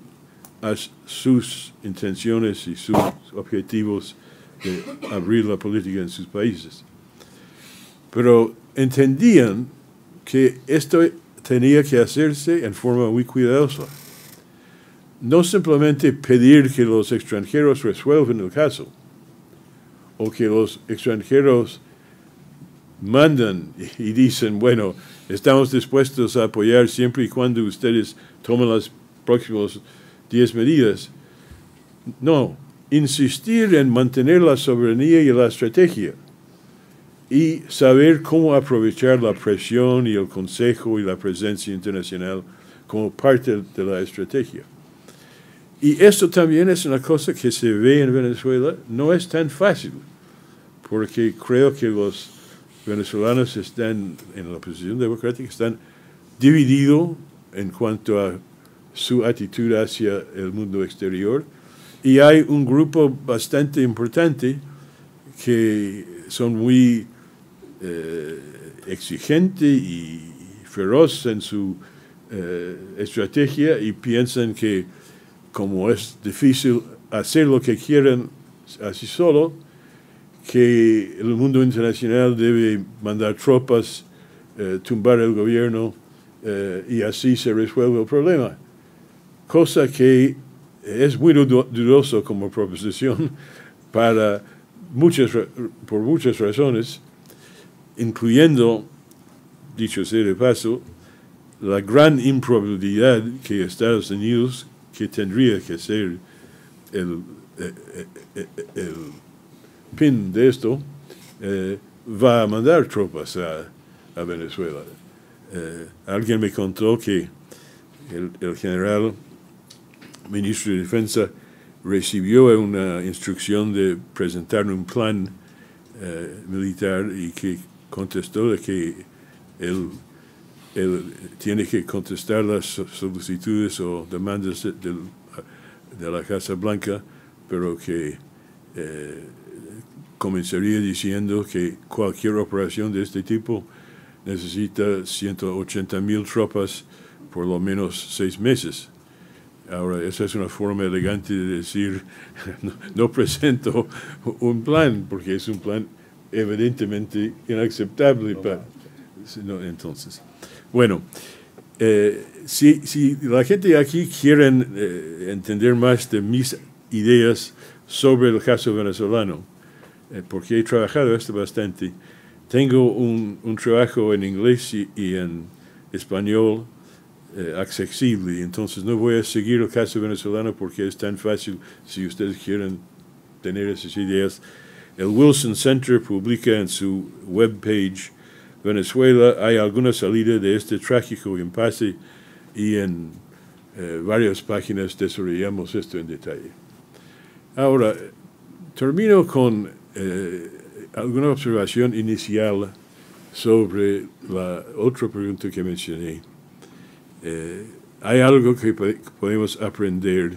a sus intenciones y sus objetivos de abrir la política en sus países. Pero entendían que esto tenía que hacerse en forma muy cuidadosa. No simplemente pedir que los extranjeros resuelvan el caso o que los extranjeros mandan y dicen, bueno, estamos dispuestos a apoyar siempre y cuando ustedes tomen las próximas 10 medidas. No, insistir en mantener la soberanía y la estrategia y saber cómo aprovechar la presión y el consejo y la presencia internacional como parte de la estrategia. Y esto también es una cosa que se ve en Venezuela, no es tan fácil, porque creo que los venezolanos están en la oposición democrática, están divididos en cuanto a su actitud hacia el mundo exterior. Y hay un grupo bastante importante que son muy eh, exigente y feroz en su eh, estrategia y piensan que como es difícil hacer lo que quieren así solo, que el mundo internacional debe mandar tropas, eh, tumbar el gobierno y así se resuelve el problema cosa que es muy dudoso como proposición para muchas, por muchas razones, incluyendo, dicho sea de paso, la gran improbabilidad que Estados Unidos, que tendría que ser el, eh, eh, eh, pin de esto, va a mandar tropas a, Venezuela. alguien me contó que el general ministro de Defensa recibió una instrucción de presentar un plan eh, militar y que contestó de que él, tiene que contestar las solicitudes o demandas de, la Casa Blanca, pero que eh, comenzaría diciendo que cualquier operación de este tipo necesita 180 mil tropas por lo menos seis meses. Ahora, esa es una forma elegante de decir, no, presento un plan, porque es un plan evidentemente inaceptable. para, entonces, bueno, eh, si, si, la gente aquí quiere eh, entender más de mis ideas sobre el caso venezolano, eh, porque he trabajado esto bastante. Tengo un, un trabajo en inglés y, y en español eh, accesible, entonces no voy a seguir el caso venezolano porque es tan fácil si ustedes quieren tener esas ideas. El Wilson Center publica en su webpage Venezuela, hay alguna salida de este trágico impasse y en eh, varias páginas desarrollamos esto en detalle. Ahora, termino con eh, alguna observación inicial sobre la otra pregunta que mencioné. Eh, hay algo que podemos aprender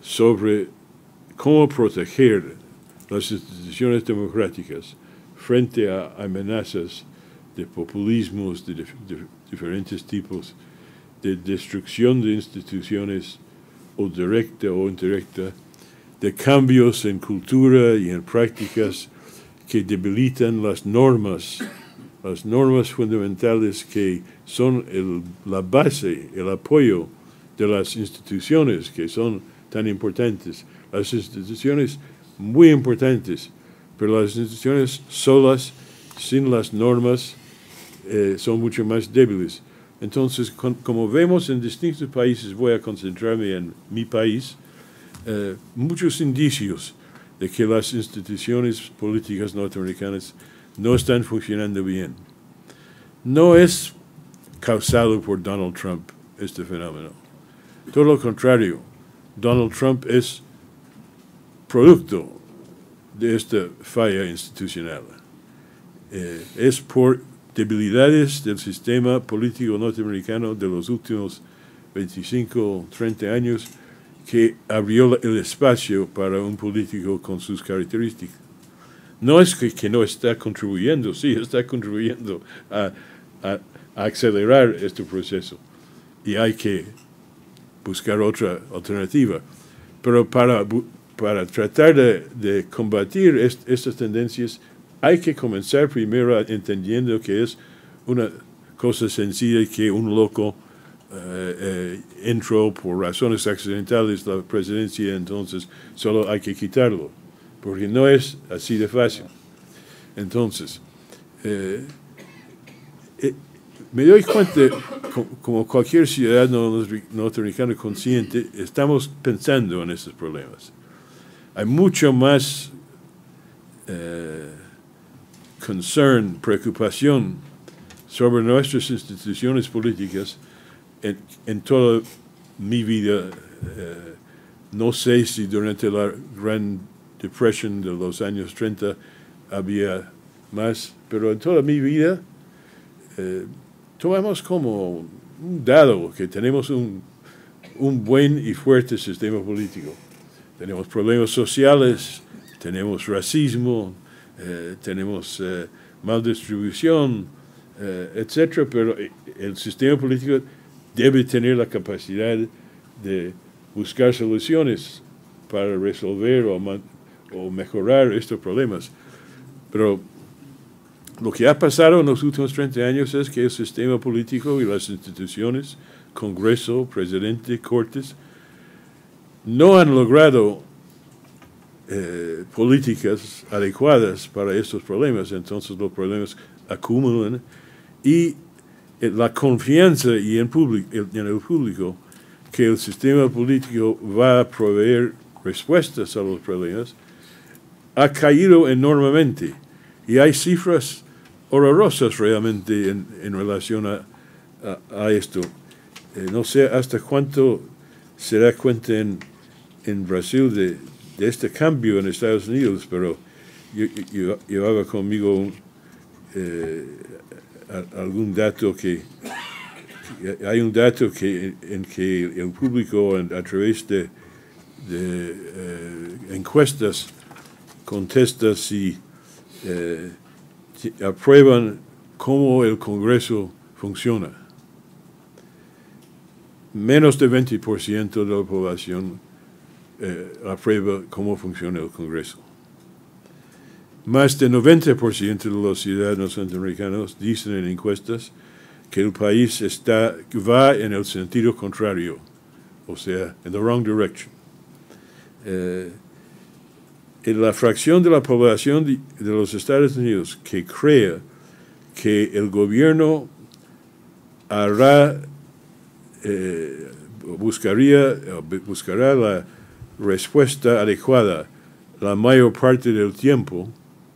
sobre cómo proteger las instituciones democráticas frente a amenazas de populismos de, diferentes tipos, de destrucción de instituciones o directa o indirecta, de cambios en cultura y en prácticas que debilitan las normas, las normas fundamentales que son la base, el apoyo de las instituciones que son tan importantes. Las instituciones muy importantes, pero las instituciones solas, sin las normas, eh, son mucho más débiles. Entonces, como vemos en distintos países, voy a concentrarme en mi país, eh, muchos indicios de que las instituciones políticas norteamericanas no están funcionando bien. No es causado por Donald Trump este fenómeno. Todo lo contrario, Donald Trump es producto de esta falla institucional. Eh, es por debilidades del sistema político norteamericano de los últimos 25 30 años que abrió el espacio para un político con sus características. No es que, no está contribuyendo, sí, está contribuyendo a, acelerar este proceso y hay que buscar otra alternativa. Pero para, para tratar de, combatir estas tendencias hay que comenzar primero entendiendo que es una cosa sencilla que un loco eh, eh, entró por razones accidentales la presidencia, entonces solo hay que quitarlo, porque no es así de fácil. Entonces, eh, me doy cuenta, como cualquier ciudadano norteamericano consciente, estamos pensando en estos problemas. Hay mucho más concern, preocupación sobre nuestras instituciones políticas en, toda mi vida. Eh, no sé si durante la Gran Depression de los años 30 había más, pero en toda mi vida eh, tomamos como un dado que tenemos un, un buen y fuerte sistema político. Tenemos problemas sociales, tenemos racismo, eh, tenemos eh, maldistribución, eh, etcétera, pero el sistema político debe tener la capacidad de buscar soluciones para resolver o, o mejorar estos problemas. Pero lo que ha pasado en los últimos 30 años es que el sistema político y las instituciones, Congreso, presidente, Cortes, no han logrado eh, políticas adecuadas para estos problemas, entonces los problemas acumulan y eh, la confianza y en, en el público que el sistema político va a proveer respuestas a los problemas ha caído enormemente. Y hay cifras horrorosas realmente en, en relación a, a, esto. Eh, no sé hasta cuánto se da cuenta en, en Brasil de, de este cambio en Estados Unidos, pero yo, llevaba conmigo eh, algún dato que, hay un dato que en que el público a través de, eh, encuestas contesta si aprueban cómo el Congreso funciona. Menos del 20% de la población eh, aprueba cómo funciona el Congreso. Más del 90% de los ciudadanos norteamericanos dicen en encuestas que el país va en el sentido contrario, o sea, en the wrong direction. eh, la fracción de la población de, los Estados Unidos que crea que el gobierno hará, eh, buscaría, buscará la respuesta adecuada la mayor parte del tiempo,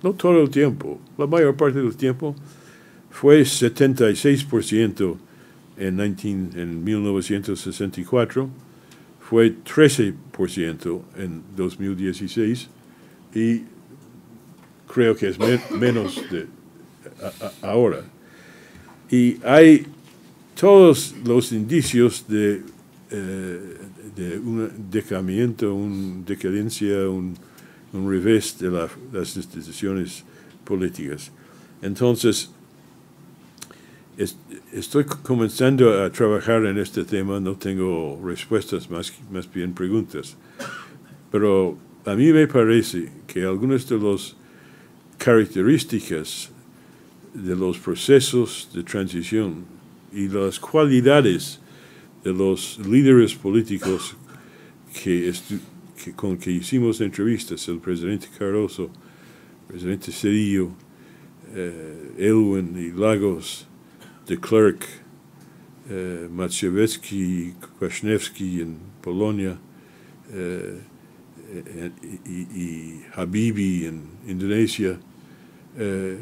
no todo el tiempo, la mayor parte del tiempo, fue 76% en, en 1964, fue 13% en 2016 y creo que es menos de ahora. Y hay todos los indicios de, eh, de un decaimiento, una decadencia, un, un revés de las instituciones políticas. Entonces, estoy comenzando a trabajar en este tema, no tengo respuestas, más, más bien preguntas, pero a mí me parece que algunas de las características de los procesos de transición y las cualidades de los líderes políticos con que hicimos entrevistas, el presidente Cardoso, el presidente Cedillo, eh, Elwin y Lagos, de Klerk, eh, Maciejewski, Kwasniewski en Polonia, eh, eh, y, Habibi en Indonesia, eh,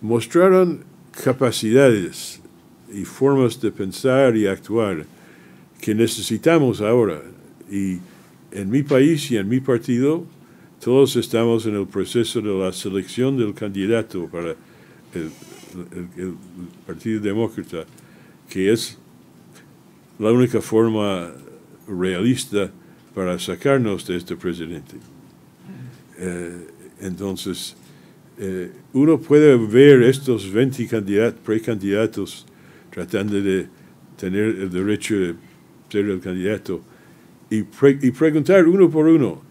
mostraron capacidades y formas de pensar y actuar que necesitamos ahora. Y en mi país y en mi partido, todos estamos en el proceso de la selección del candidato para el, Partido Demócrata, que es la única forma realista para sacarnos de este presidente. Eh, entonces, eh, uno puede ver estos 20 precandidatos tratando de tener el derecho de ser el candidato y, y preguntar uno por uno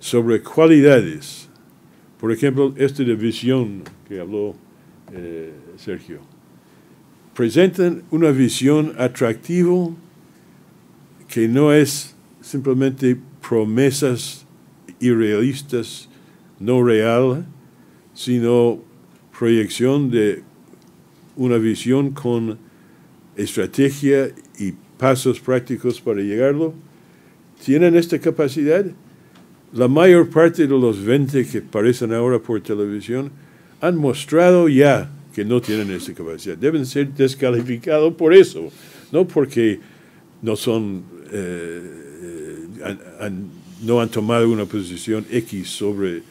sobre cualidades. Por ejemplo, esta de visión que habló eh, Sergio, presentan una visión atractiva que no es simplemente promesas irrealistas, no real, sino proyección de una visión con estrategia y pasos prácticos para llegarlo. ¿Tienen esta capacidad? La mayor parte de los 20 que aparecen ahora por televisión han mostrado ya que no tienen esa capacidad. Deben ser descalificados por eso, no porque no son, eh, no han tomado una posición X sobre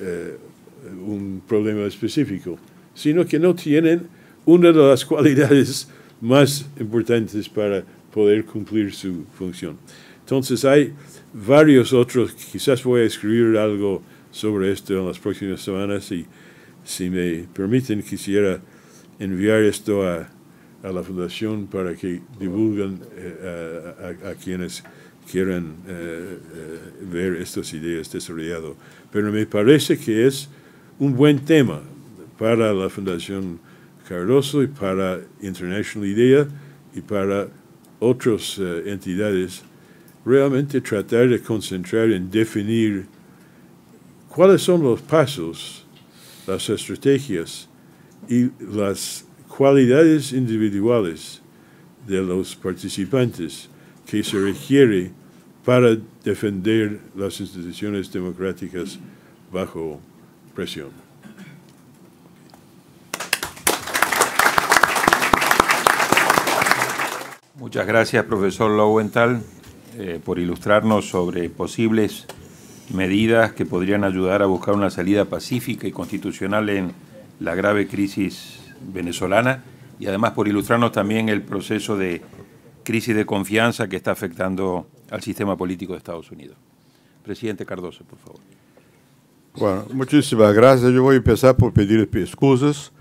eh, un problema específico, sino que no tienen una de las cualidades más importantes para poder cumplir su función. Entonces hay varios otros, quizás voy a escribir algo sobre esto en las próximas semanas y si me permiten, quisiera enviar esto a, la Fundación para que divulguen eh, a, quienes quieran eh, eh, ver estas ideas desarrolladas. Pero me parece que es un buen tema para la Fundación Cardoso y para International IDEA y para otras entidades, realmente tratar de concentrar en definir cuáles son los pasos las estrategias y las cualidades individuales de los participantes que se requiere para defender las instituciones democráticas bajo presión. Muchas gracias, profesor Lowenthal, eh, por ilustrarnos sobre posibles medidas que podrían ayudar a buscar una salida pacífica y constitucional en la grave crisis venezolana y además por ilustrarnos también el proceso de crisis de confianza que está afectando al sistema político de Estados Unidos. Presidente Cardoso, por favor. Bueno, muchísimas gracias. Yo voy a empezar por pedir excusas,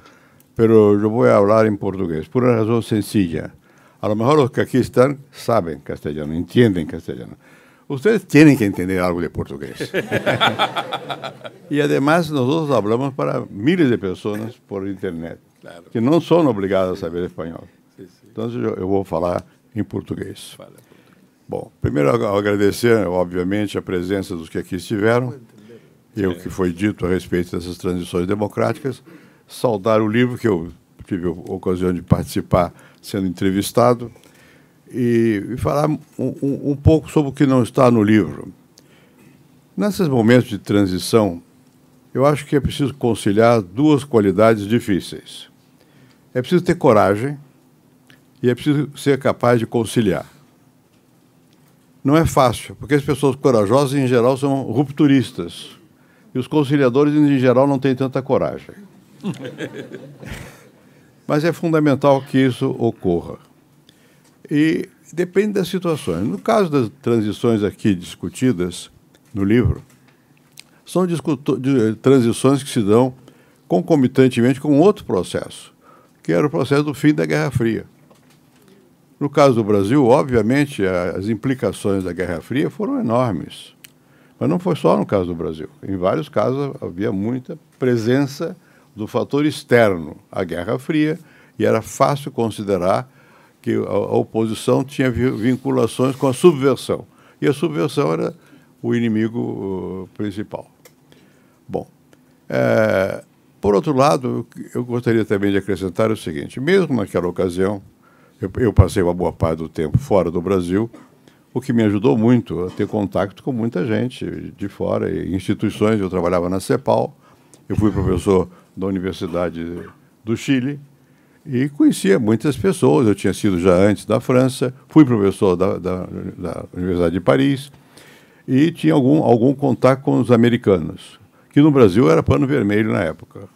pero yo voy a hablar en portugués, por una razón sencilla. A lo mejor los que aquí están saben castellano, entienden castellano ustedes tienen que entender algo de portugués. y además nosotros hablamos para miles de personas por internet, que no son obligadas a saber español. Entonces yo, voy a hablar en portugués. Bom, primeiro agradecer, obviamente, a presença dos que aqui estiveram e o que foi dito a respeito dessas transições democráticas. Saudar o livro que eu tive a ocasião de participar sendo entrevistado e, falar um, um, um pouco sobre o que não está no livro. Nesses momentos de transição, eu acho que é preciso conciliar duas qualidades difíceis. É preciso ter coragem e é preciso ser capaz de conciliar. Não é fácil, porque as pessoas corajosas, em geral, são rupturistas. E os conciliadores, em geral, não têm tanta coragem. Mas é fundamental que isso ocorra. E depende das situações. No caso das transições aqui discutidas no livro, são transições que se dão concomitantemente com outro processo, que era o processo do fim da Guerra Fria. No caso do Brasil, obviamente, as implicações da Guerra Fria foram enormes. Mas não foi só no caso do Brasil. Em vários casos havia muita presença do fator externo, a Guerra Fria, e era fácil considerar que a, oposição tinha vinculações com a subversão. E a subversão era o inimigo principal. Bom, é, por outro lado, eu gostaria também de acrescentar o seguinte: mesmo naquela ocasião, eu, eu, passei uma boa parte do tempo fora do Brasil, o que me ajudou muito a ter contato com muita gente de fora, e instituições. Eu trabalhava na CEPAL, eu fui professor da Universidade do Chile, e conhecia muitas pessoas. Eu tinha sido já antes da França, fui professor da, da, da Universidade de Paris e tinha algum, algum contato com os americanos, que no Brasil era pano vermelho na época.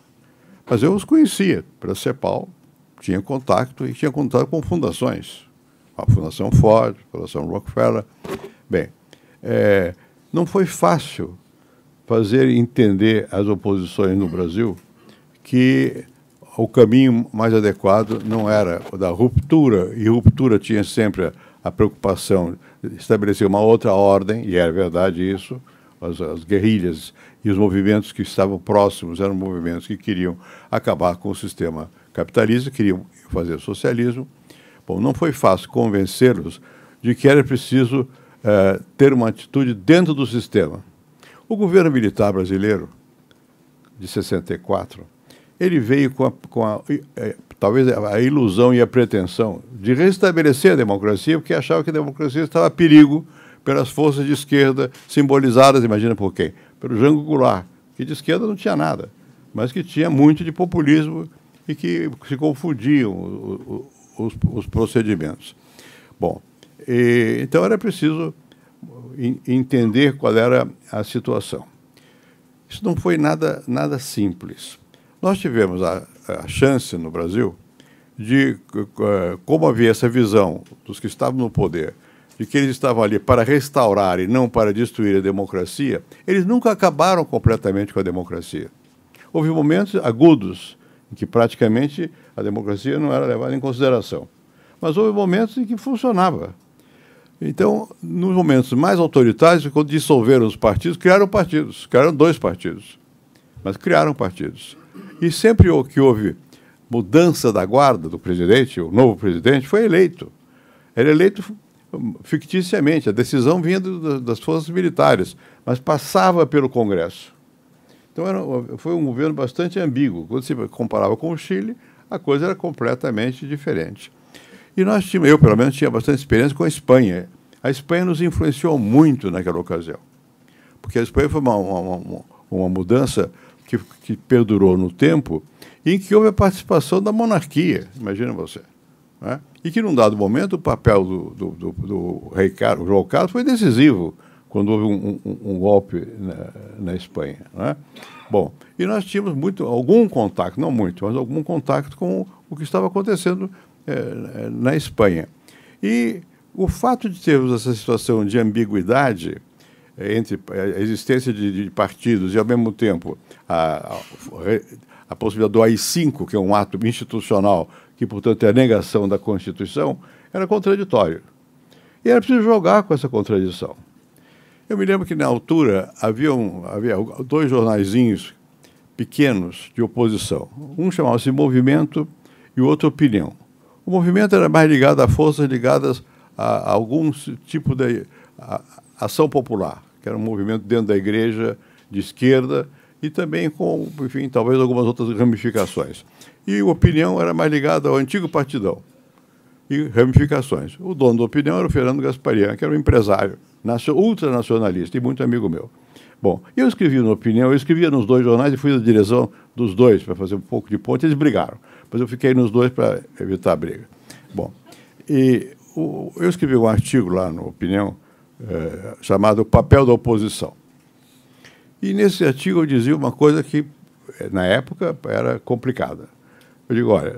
Mas eu os conhecia, para CEPAL, tinha contato e tinha contato com fundações. A Fundação Ford, a Fundação Rockefeller. Bem, é, não foi fácil fazer entender às oposições no Brasil que o caminho mais adequado não era o da ruptura, e ruptura tinha sempre a, a preocupação de estabelecer uma outra ordem, e era verdade isso, as, as, guerrilhas e os movimentos que estavam próximos eram movimentos que queriam acabar com o sistema capitalista, queriam fazer socialismo. Bom, não foi fácil convencê-los de que era preciso uh, ter uma atitude dentro do sistema. O governo militar brasileiro, de 64, ele veio com, a, com a, é, talvez a ilusão e a pretensão de restabelecer a democracia, porque achava que a democracia estava a perigo pelas forças de esquerda simbolizada, imagina por quem? Pelo Jango Goulart, que de esquerda não tinha nada, mas que tinha muito de populismo e que se confundiam os, os procedimentos. Bom, e, então era preciso entender qual era a situação. Isso não foi nada, nada simples. Nós tivemos a, a chance no Brasil de, uh, como havia essa visão dos que estavam no poder, de que eles estavam ali para restaurar e não para destruir a democracia, eles nunca acabaram completamente com a democracia. Houve momentos agudos em que praticamente a democracia não era levada em consideração. Mas houve momentos em que funcionava. Então, nos momentos mais autoritários, quando dissolveram os partidos, criaram partidos, criaram dois partidos, mas criaram partidos. E sempre que houve mudança da guarda do presidente, o novo presidente foi eleito. Era eleito ficticiamente, a decisão vinha das forças militares, mas passava pelo Congresso. Então era, foi um governo bastante ambíguo. Quando se comparava com o Chile, a coisa era completamente diferente. E nós tínhamos, eu pelo menos tinha bastante experiência com a Espanha. A Espanha nos influenciou muito naquela ocasião, porque a Espanha foi uma, uma, uma mudança que, que perdurou no tempo, em que houve a participação da monarquia, imagina você. Né? E que, num dado momento, o papel do, do, do, do rei Carlos, João Carlos, foi decisivo quando houve um, um, um golpe na, na Espanha. Né? Bom, e nós tínhamos muito, algum contato, não muito, mas algum contato com o que estava acontecendo é, na Espanha. E o fato de termos essa situação de ambiguidade entre a existência de, de partidos e, ao mesmo tempo, a, a, a possibilidade do AI-5, que é um ato institucional, que, portanto, é a negação da Constituição, era contraditório. E era preciso jogar com essa contradição. Eu me lembro que, na altura, havia, um, havia dois jornaizinhos pequenos de oposição. Um chamava-se Movimento e o outro Opinião. O movimento era mais ligado a forças ligadas a, algum tipo de a, ação popular, que era um movimento dentro da igreja de esquerda e também com, enfim, talvez algumas outras ramificações. E a opinião era mais ligada ao antigo partidão e ramificações. O dono da opinião era o Fernando Gasparian, que era um empresário ultranacionalista e muito amigo meu. Bom, eu escrevi na Opinião, eu escrevia nos dois jornais e fui da direção dos dois para fazer um pouco de ponte. Eles brigaram, mas eu fiquei nos dois para evitar a briga. Bom, e o, eu escrevi um artigo lá no Opinião é, chamado Papel da Oposição. E nesse artigo eu dizia uma coisa que, eh, na época, era complicada. Eu digo, olha,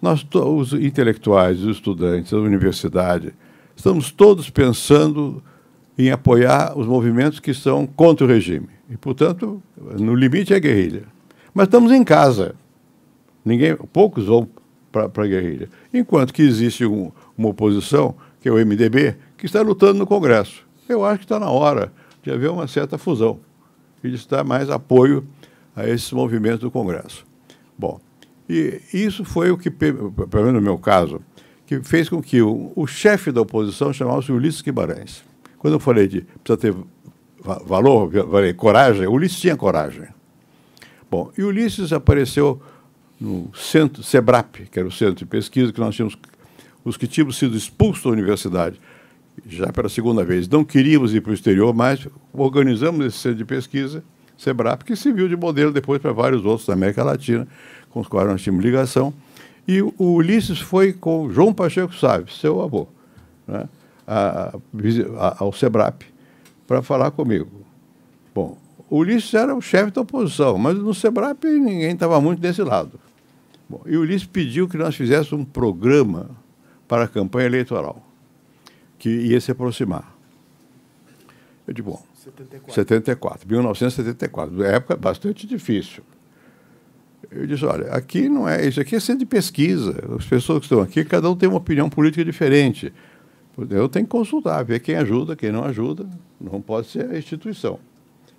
nós, os intelectuais, os estudantes, a universidade, estamos todos pensando em apoiar os movimentos que são contra o regime. E, portanto, no limite é guerrilha. Mas estamos em casa. Ninguém, poucos vão para a guerrilha. Enquanto que existe um, uma oposição, que é o MDB, que está lutando no Congresso. Eu acho que está na hora de haver uma certa fusão e de estar mais apoio a esses movimentos do Congresso. Bom, e isso foi o que, pelo menos no meu caso, que fez com que o, o chefe da oposição chamasse Ulisses Guimarães. Quando eu falei de precisa ter valor, falei, coragem, Ulisses tinha coragem. Bom, e Ulisses apareceu no centro, SEBRAP, que era o centro de pesquisa que nós tínhamos, os que tínhamos sido expulsos da universidade, já pela segunda vez. Não queríamos ir para o exterior, mas organizamos esse centro de pesquisa, SEBRAP, que serviu de modelo depois para vários outros da América Latina, com os quais nós tínhamos ligação. E o Ulisses foi com João Pacheco Salles, seu avô. Né? A, a, ao SEBRAP para falar comigo. Bom, Ulisses era o chefe da oposição, mas no SEBRAP ninguém estava muito desse lado. Bom, e o Ulisses pediu que nós fizéssemos um programa para a campanha eleitoral, que ia se aproximar. Eu disse, bom, 74. 74, 1974, época bastante difícil. Eu disse, olha, aqui não é, isso aqui é centro de pesquisa. As pessoas que estão aqui, cada um tem uma opinião política diferente. Eu tenho que consultar, ver quem ajuda, quem não ajuda. Não pode ser a instituição.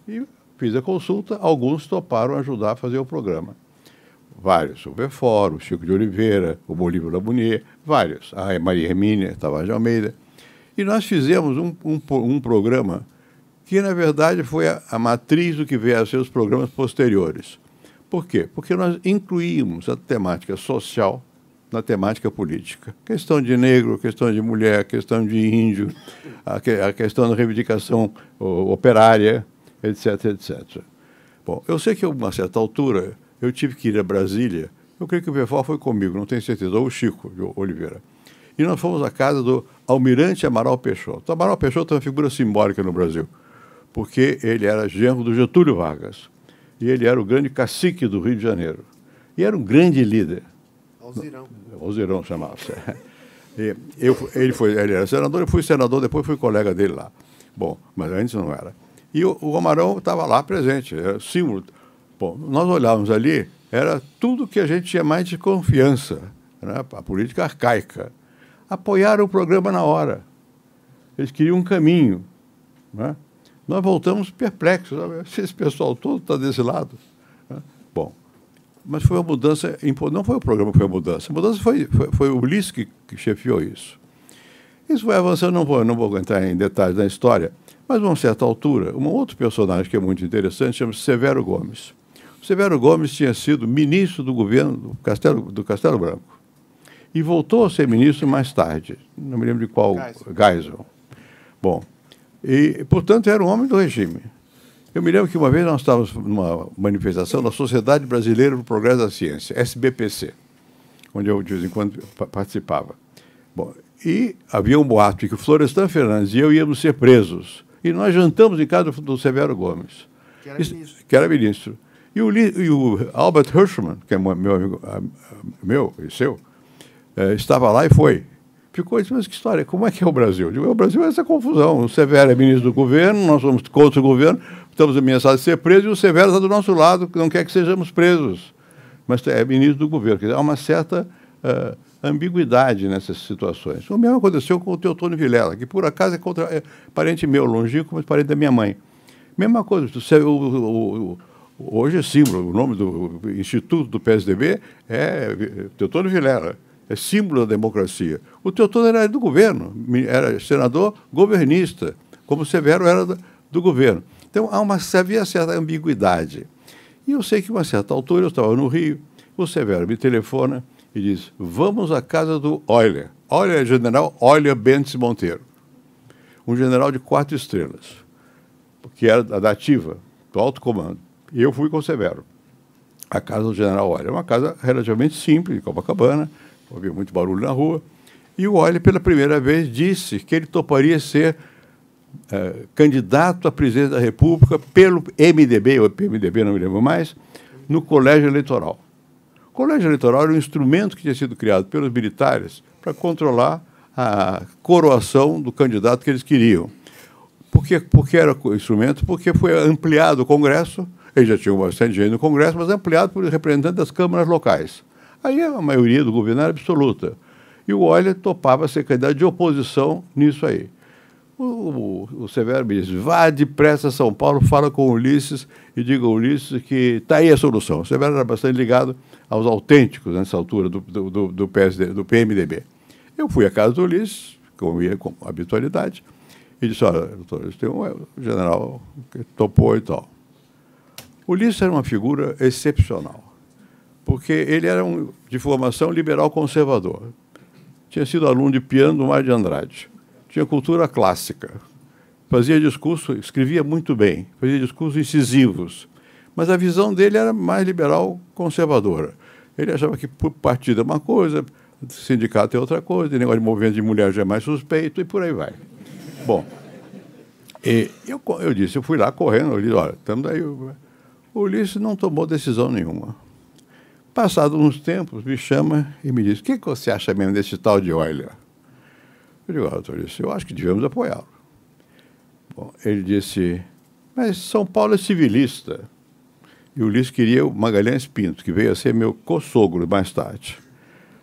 E fiz a consulta, alguns toparam ajudar a fazer o programa. Vários, o Befor, o Chico de Oliveira, o Bolívar Labunier, vários. A Maria Hermínia Tavares de Almeida. E nós fizemos um, um, um programa que, na verdade, foi a, a matriz do que veio a ser os programas posteriores. Por quê? Porque nós incluímos a temática social, na temática política. Questão de negro, questão de mulher, questão de índio, a, que, a questão da reivindicação operária, etc, etc. Bom, eu sei que a uma certa altura eu tive que ir a Brasília. Eu creio que o Beval foi comigo, não tenho certeza, ou o Chico de Oliveira. E nós fomos à casa do Almirante Amaral Peixoto. O Amaral Peixoto é uma figura simbólica no Brasil, porque ele era genro do Getúlio Vargas. E ele era o grande cacique do Rio de Janeiro. E era um grande líder. Alzirão. Alzirão chamava-se. Eu, ele, foi, ele era senador, eu fui senador, depois fui colega dele lá. Bom, mas antes não era. E o, o Amarão estava lá presente, era símbolo. Bom, nós olhávamos ali, era tudo que a gente tinha mais de confiança, né? a política arcaica. Apoiaram o programa na hora. Eles queriam um caminho. Né? Nós voltamos perplexos. Esse pessoal todo está desse lado. Mas foi uma mudança, não foi o programa que foi a mudança, a mudança foi, foi, foi o Ulisses que, que chefiou isso. Isso foi avançando, não vou, não vou entrar em detalhes da história, mas a uma certa altura, um outro personagem que é muito interessante chama-se Severo Gomes. O Severo Gomes tinha sido ministro do governo do Castelo, do Castelo Branco e voltou a ser ministro mais tarde, não me lembro de qual, Geisel. Bom, e, portanto, era um homem do regime. Eu me lembro que uma vez nós estávamos numa manifestação da Sociedade Brasileira para o Progresso da Ciência, SBPC, onde eu de vez em quando participava. Bom, e havia um boato que o Florestan Fernandes e eu íamos ser presos. E nós jantamos em casa do Severo Gomes. Que era ministro. Que era ministro. E o, e o, Albert Hirschman, que é meu amigo, meu e seu, eh, estava lá e foi. Ficou disse, mas que história, como é que é o Brasil? Digo, o Brasil é essa confusão. O Severo é ministro do governo, nós somos contra o governo, estamos ameaçados de ser presos e o Severo está do nosso lado, não quer que sejamos presos. Mas é ministro do governo. Quer dizer, há uma certa uh, ambiguidade nessas situações. O mesmo aconteceu com o Teotônio Vilela, que por acaso é, contra, é parente meu, longínquo, mas parente da minha mãe. Mesma coisa, o, o, o, hoje é símbolo, o nome do Instituto do PSDB é Teotônio Vilela. É símbolo da democracia. O Teotônio era do governo, era senador governista, como Severo era do, governo. Então há uma, havia certa ambiguidade. E eu sei que, uma certa altura, eu estava no Rio, o Severo me telefona e diz: Vamos à casa do Euler. Euler é general Euler Bentes Monteiro, um general de quatro estrelas, que era da ativa, do alto comando. E eu fui com o Severo. A casa do general Euler. É uma casa relativamente simples, de Copacabana, havia muito barulho na rua. E o Euler, pela primeira vez, disse que ele toparia ser é, candidato à presidência da República pelo MDB, ou PMDB, não me lembro mais, no colégio eleitoral. O colégio eleitoral era um instrumento que tinha sido criado pelos militares para controlar a coroação do candidato que eles queriam. Por que, por que era instrumento? Porque foi ampliado o Congresso, ele já tinha bastante gente no Congresso, mas ampliado por representantes das câmaras locais. Aí a maioria do governo era absoluta. E o Euler topava ser candidato de oposição nisso aí. O, o, o, Severo me disse, vá depressa a São Paulo, fala com o Ulisses e diga ao Ulisses que está aí a solução. O Severo era bastante ligado aos autênticos nessa altura do, do, do, PSD, do PMDB. Eu fui à casa do Ulisses, como ia com habitualidade, e disse, olha, doutor, tem um general que topou e tal. Ulisses era uma figura excepcional, porque ele era um, de formação liberal conservador. Tinha sido aluno de piano do Mário de Andrade tinha cultura clássica, fazia discurso, escrevia muito bem, fazia discursos incisivos, mas a visão dele era mais liberal conservadora. Ele achava que partido é uma coisa, sindicato é outra coisa, negócio de movimento de mulher já é mais suspeito e por aí vai. Bom, eu, eu disse, eu fui lá correndo, eu disse, olha, estamos aí. O Ulisses não tomou decisão nenhuma. Passado uns tempos, me chama e me diz, o que, você acha mesmo desse tal de Euler? Eu digo, doutor, eu acho que devemos apoiá-lo. Bom, ele disse, mas São Paulo é civilista. E o Ulisses queria o Magalhães Pinto, que veio a ser meu co-sogro mais tarde.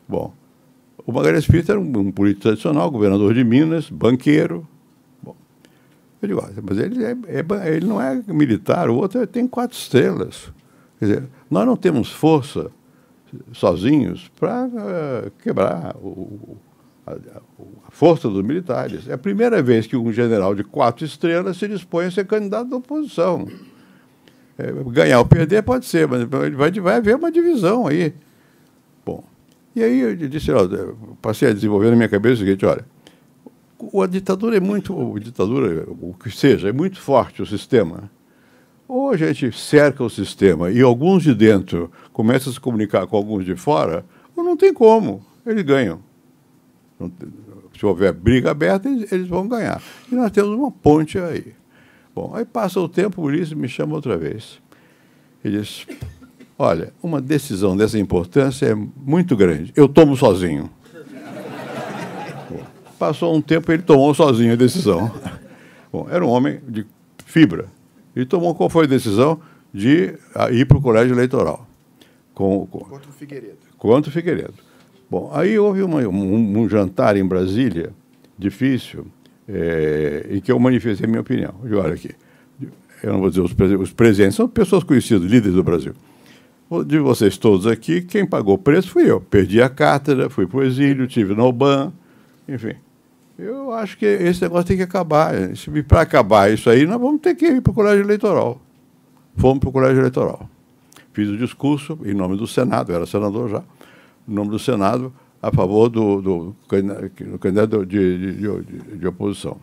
Bom, o Magalhães Pinto era um, um, político tradicional, governador de Minas, banqueiro. Bom, eu digo, ah, mas ele, é, é, ele não é militar, o outro tem quatro estrelas. Quer dizer, nós não temos força sozinhos para uh, quebrar o, a, a, força dos militares. É a primeira vez que um general de quatro estrelas se dispõe a ser candidato da oposição. É, ganhar ou perder pode ser, mas vai, vai haver uma divisão aí. Bom, e aí eu disse, ó, passei a desenvolver na minha cabeça o seguinte, olha, a ditadura é muito, ditadura, o que seja, é muito forte o sistema. Ou a gente cerca o sistema e alguns de dentro começam a se comunicar com alguns de fora, ou não tem como, eles ganham se houver briga aberta, eles, vão ganhar. E nós temos uma ponte aí. Bom, aí passa o tempo, o Ulisses me chama outra vez. Ele diz: Olha, uma decisão dessa importância é muito grande. Eu tomo sozinho. Bom, passou um tempo, ele tomou sozinho a decisão. Bom, era um homem de fibra. Ele tomou qual foi a decisão de ir para o colégio eleitoral. Com, com, contra o Figueiredo. Contra o Figueiredo. Bom, aí houve uma, um, um, jantar em Brasília, difícil, é, em que eu manifestei minha opinião. Olha aqui, eu não vou dizer os, os presidentes, são pessoas conhecidas, líderes do Brasil. De vocês todos aqui, quem pagou o preço fui eu. Perdi a cátedra, fui para o exílio, tive no OBAN, enfim. Eu acho que esse negócio tem que acabar. Para acabar isso aí, nós vamos ter que ir para o colégio eleitoral. Fomos para o colégio eleitoral. Fiz o discurso em nome do Senado, eu era senador já no nome do Senado, a favor do, do, do candidato de, de, de, de, oposição.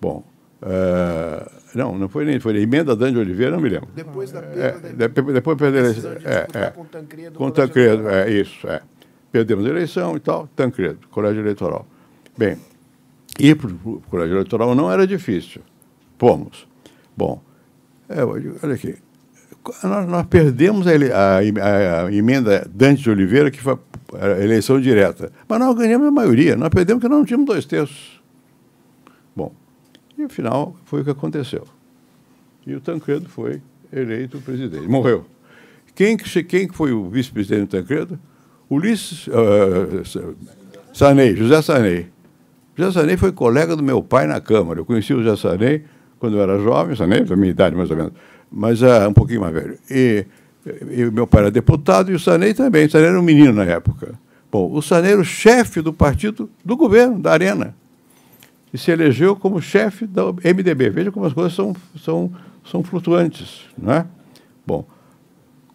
Bom, é, não, não foi nem, foi a emenda da de Oliveira, não me lembro. Depois da perda é, da depois, depois perder a eleição. É, é, com Tancredo. Com Tancredo, é isso, é. Perdemos a eleição e tal, Tancredo, colégio eleitoral. Bem, ir para o colégio eleitoral não era difícil. Fomos. Bom, é, olha aqui, nós, nós perdemos a, a, a, emenda Dante de Oliveira, que foi a eleição direta. Mas nós ganhamos a maioria. Nós perdemos porque nós não tínhamos dois terços. Bom, e no final foi o que aconteceu. E o Tancredo foi eleito presidente. Morreu. Quem, quem foi o vice-presidente do Tancredo? Ulisses uh, Sanei, José Sanei. José Sanei foi colega do meu pai na Câmara. Eu conheci o José Sanei quando eu era jovem, Sanei, da minha idade mais ou menos mas uh, um pouquinho mais velho. E, e meu pai era deputado e o Sanei também. O Sanei era um menino na época. Bom, o Sarney era o chefe do partido do governo, da Arena. E se elegeu como chefe da MDB. Veja como as coisas são, são, são flutuantes. Não é? Bom,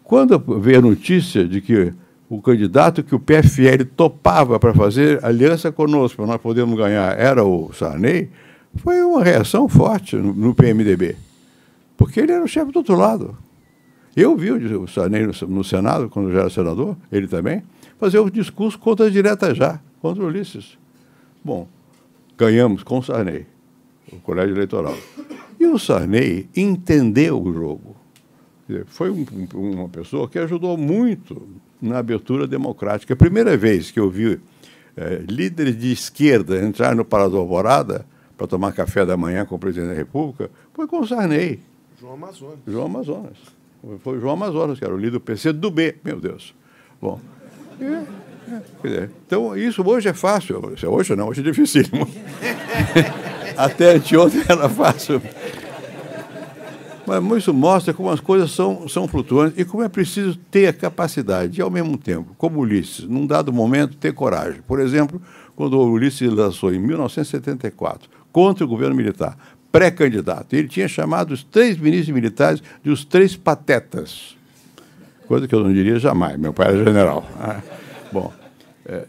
quando veio a notícia de que o candidato que o PFL topava para fazer aliança conosco, para nós podermos ganhar, era o Sarney, foi uma reação forte no, PMDB. Porque ele era o chefe do outro lado. Eu vi o Sarney no, Senado, quando já era senador, ele também, fazer o discurso contra a direta já, contra o Ulisses. Bom, ganhamos com o Sarney, o colégio eleitoral. E o Sarney entendeu o jogo. Foi um, uma pessoa que ajudou muito na abertura democrática. A primeira vez que eu vi é, líderes de esquerda entrar no Parador Alvorada para tomar café da manhã com o presidente da República foi com o Sarney. João Amazonas. João Amazonas. Foi João Amazonas, que era o líder do PC do B, meu Deus. Bom. É, é, então, isso hoje é fácil. Hoje não, hoje é dificílimo. Até anteontem era fácil. Mas isso mostra como as coisas são, são flutuantes e como é preciso ter a capacidade de, ao mesmo tempo, como Ulisses, num dado momento, ter coragem. Por exemplo, quando o Ulisses lançou, em 1974, contra o governo militar, pré-candidato, ele tinha chamado os três ministros militares de os três patetas. Coisa que eu não diria jamais, meu pai era general. Bom, é,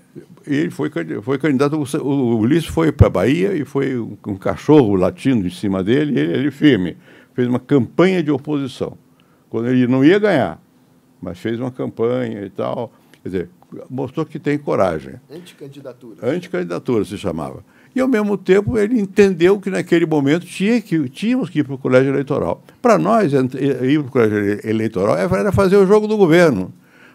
ele foi, foi candidato, o Ulisses foi para a Bahia e foi um cachorro latindo em cima dele, e ele, ele firme fez uma campanha de oposição, quando ele não ia ganhar, mas fez uma campanha e tal. Quer dizer, mostrou que tem coragem. Anticandidatura. Anticandidatura se chamava. E, ao mesmo tempo, ele entendeu que, naquele momento, tinha que, tínhamos que ir para o colégio eleitoral. Para nós, ir para o colégio eleitoral era fazer o jogo do governo.